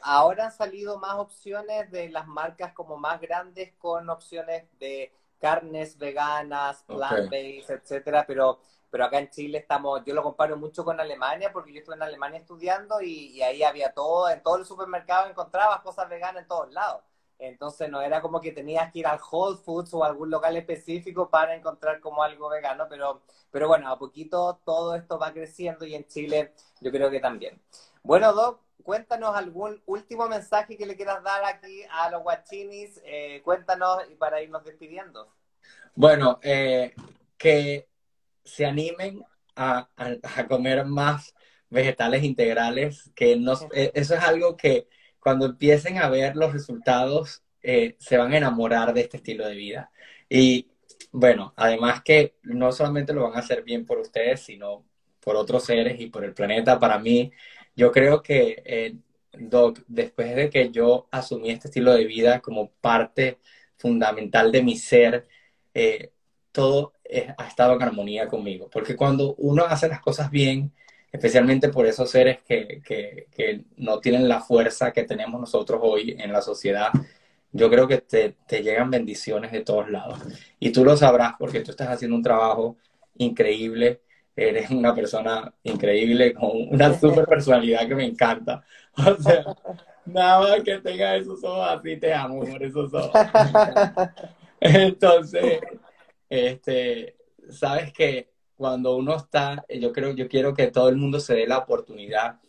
ahora han salido más opciones de las marcas como más grandes con opciones de carnes veganas, plant-based, etcétera, pero pero acá en Chile estamos, yo lo comparo mucho con Alemania, porque yo estuve en Alemania estudiando y, ahí había todo, en todo el supermercado encontrabas cosas veganas en todos lados. Entonces no era como que tenías que ir al Whole Foods o algún local específico para encontrar como algo vegano, pero, pero bueno, a poquito todo esto va creciendo y en Chile yo creo que también. Bueno, Doc, cuéntanos algún último mensaje que le quieras dar aquí a los guachinis, eh, cuéntanos para irnos despidiendo. Bueno, eh, que se animen a, comer más vegetales integrales, que no, eh, eso es algo que cuando empiecen a ver los resultados eh, se van a enamorar de este estilo de vida. Y bueno, además que no solamente lo van a hacer bien por ustedes, sino por otros seres y por el planeta. Para mí, yo creo que, eh, Doc, después de que yo asumí este estilo de vida como parte fundamental de mi ser, todo ha estado en armonía conmigo. Porque cuando uno hace las cosas bien, especialmente por esos seres que, que, no tienen la fuerza que tenemos nosotros hoy en la sociedad, yo creo que te, te, llegan bendiciones de todos lados. Y tú lo sabrás porque tú estás haciendo un trabajo increíble, eres una persona increíble con una super personalidad que me encanta. O sea, nada más que tenga esos ojos así, te amo por esos ojos. Entonces, este, sabes que cuando uno está, yo creo, yo quiero que todo el mundo se dé la oportunidad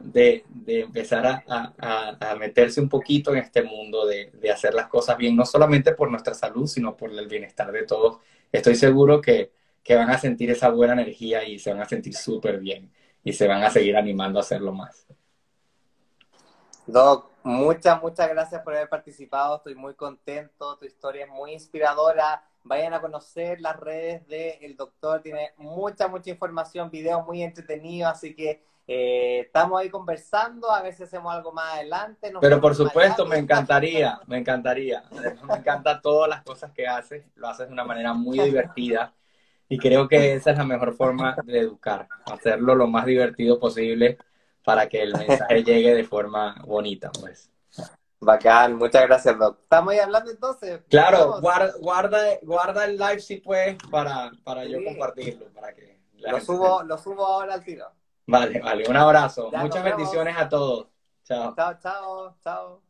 de, empezar a, meterse un poquito en este mundo, de, hacer las cosas bien, no solamente por nuestra salud, sino por el bienestar de todos. Estoy seguro que, que van a sentir esa buena energía y se van a sentir súper bien y se van a seguir animando a hacerlo más. Doc, muchas, muchas gracias por haber participado. Estoy muy contento. Tu historia es muy inspiradora vayan a conocer las redes del doctor, tiene mucha, mucha información, videos muy entretenidos, así que eh, estamos ahí conversando, a ver si hacemos algo más adelante. Pero por supuesto, me encantaría, me encantaría. Me encantan todas las cosas que haces, lo haces de una manera muy divertida y creo que esa es la mejor forma de educar, hacerlo lo más divertido posible para que el mensaje llegue de forma bonita, pues. Bacán, muchas gracias, Doc. Estamos ahí hablando entonces. Claro, guarda, guarda, el live si puedes para, para yo compartirlo. Para que lo, subo, lo subo ahora al tiro. Vale, vale. Un abrazo. Muchas bendiciones a todos. Chao. Chao, chao, chao.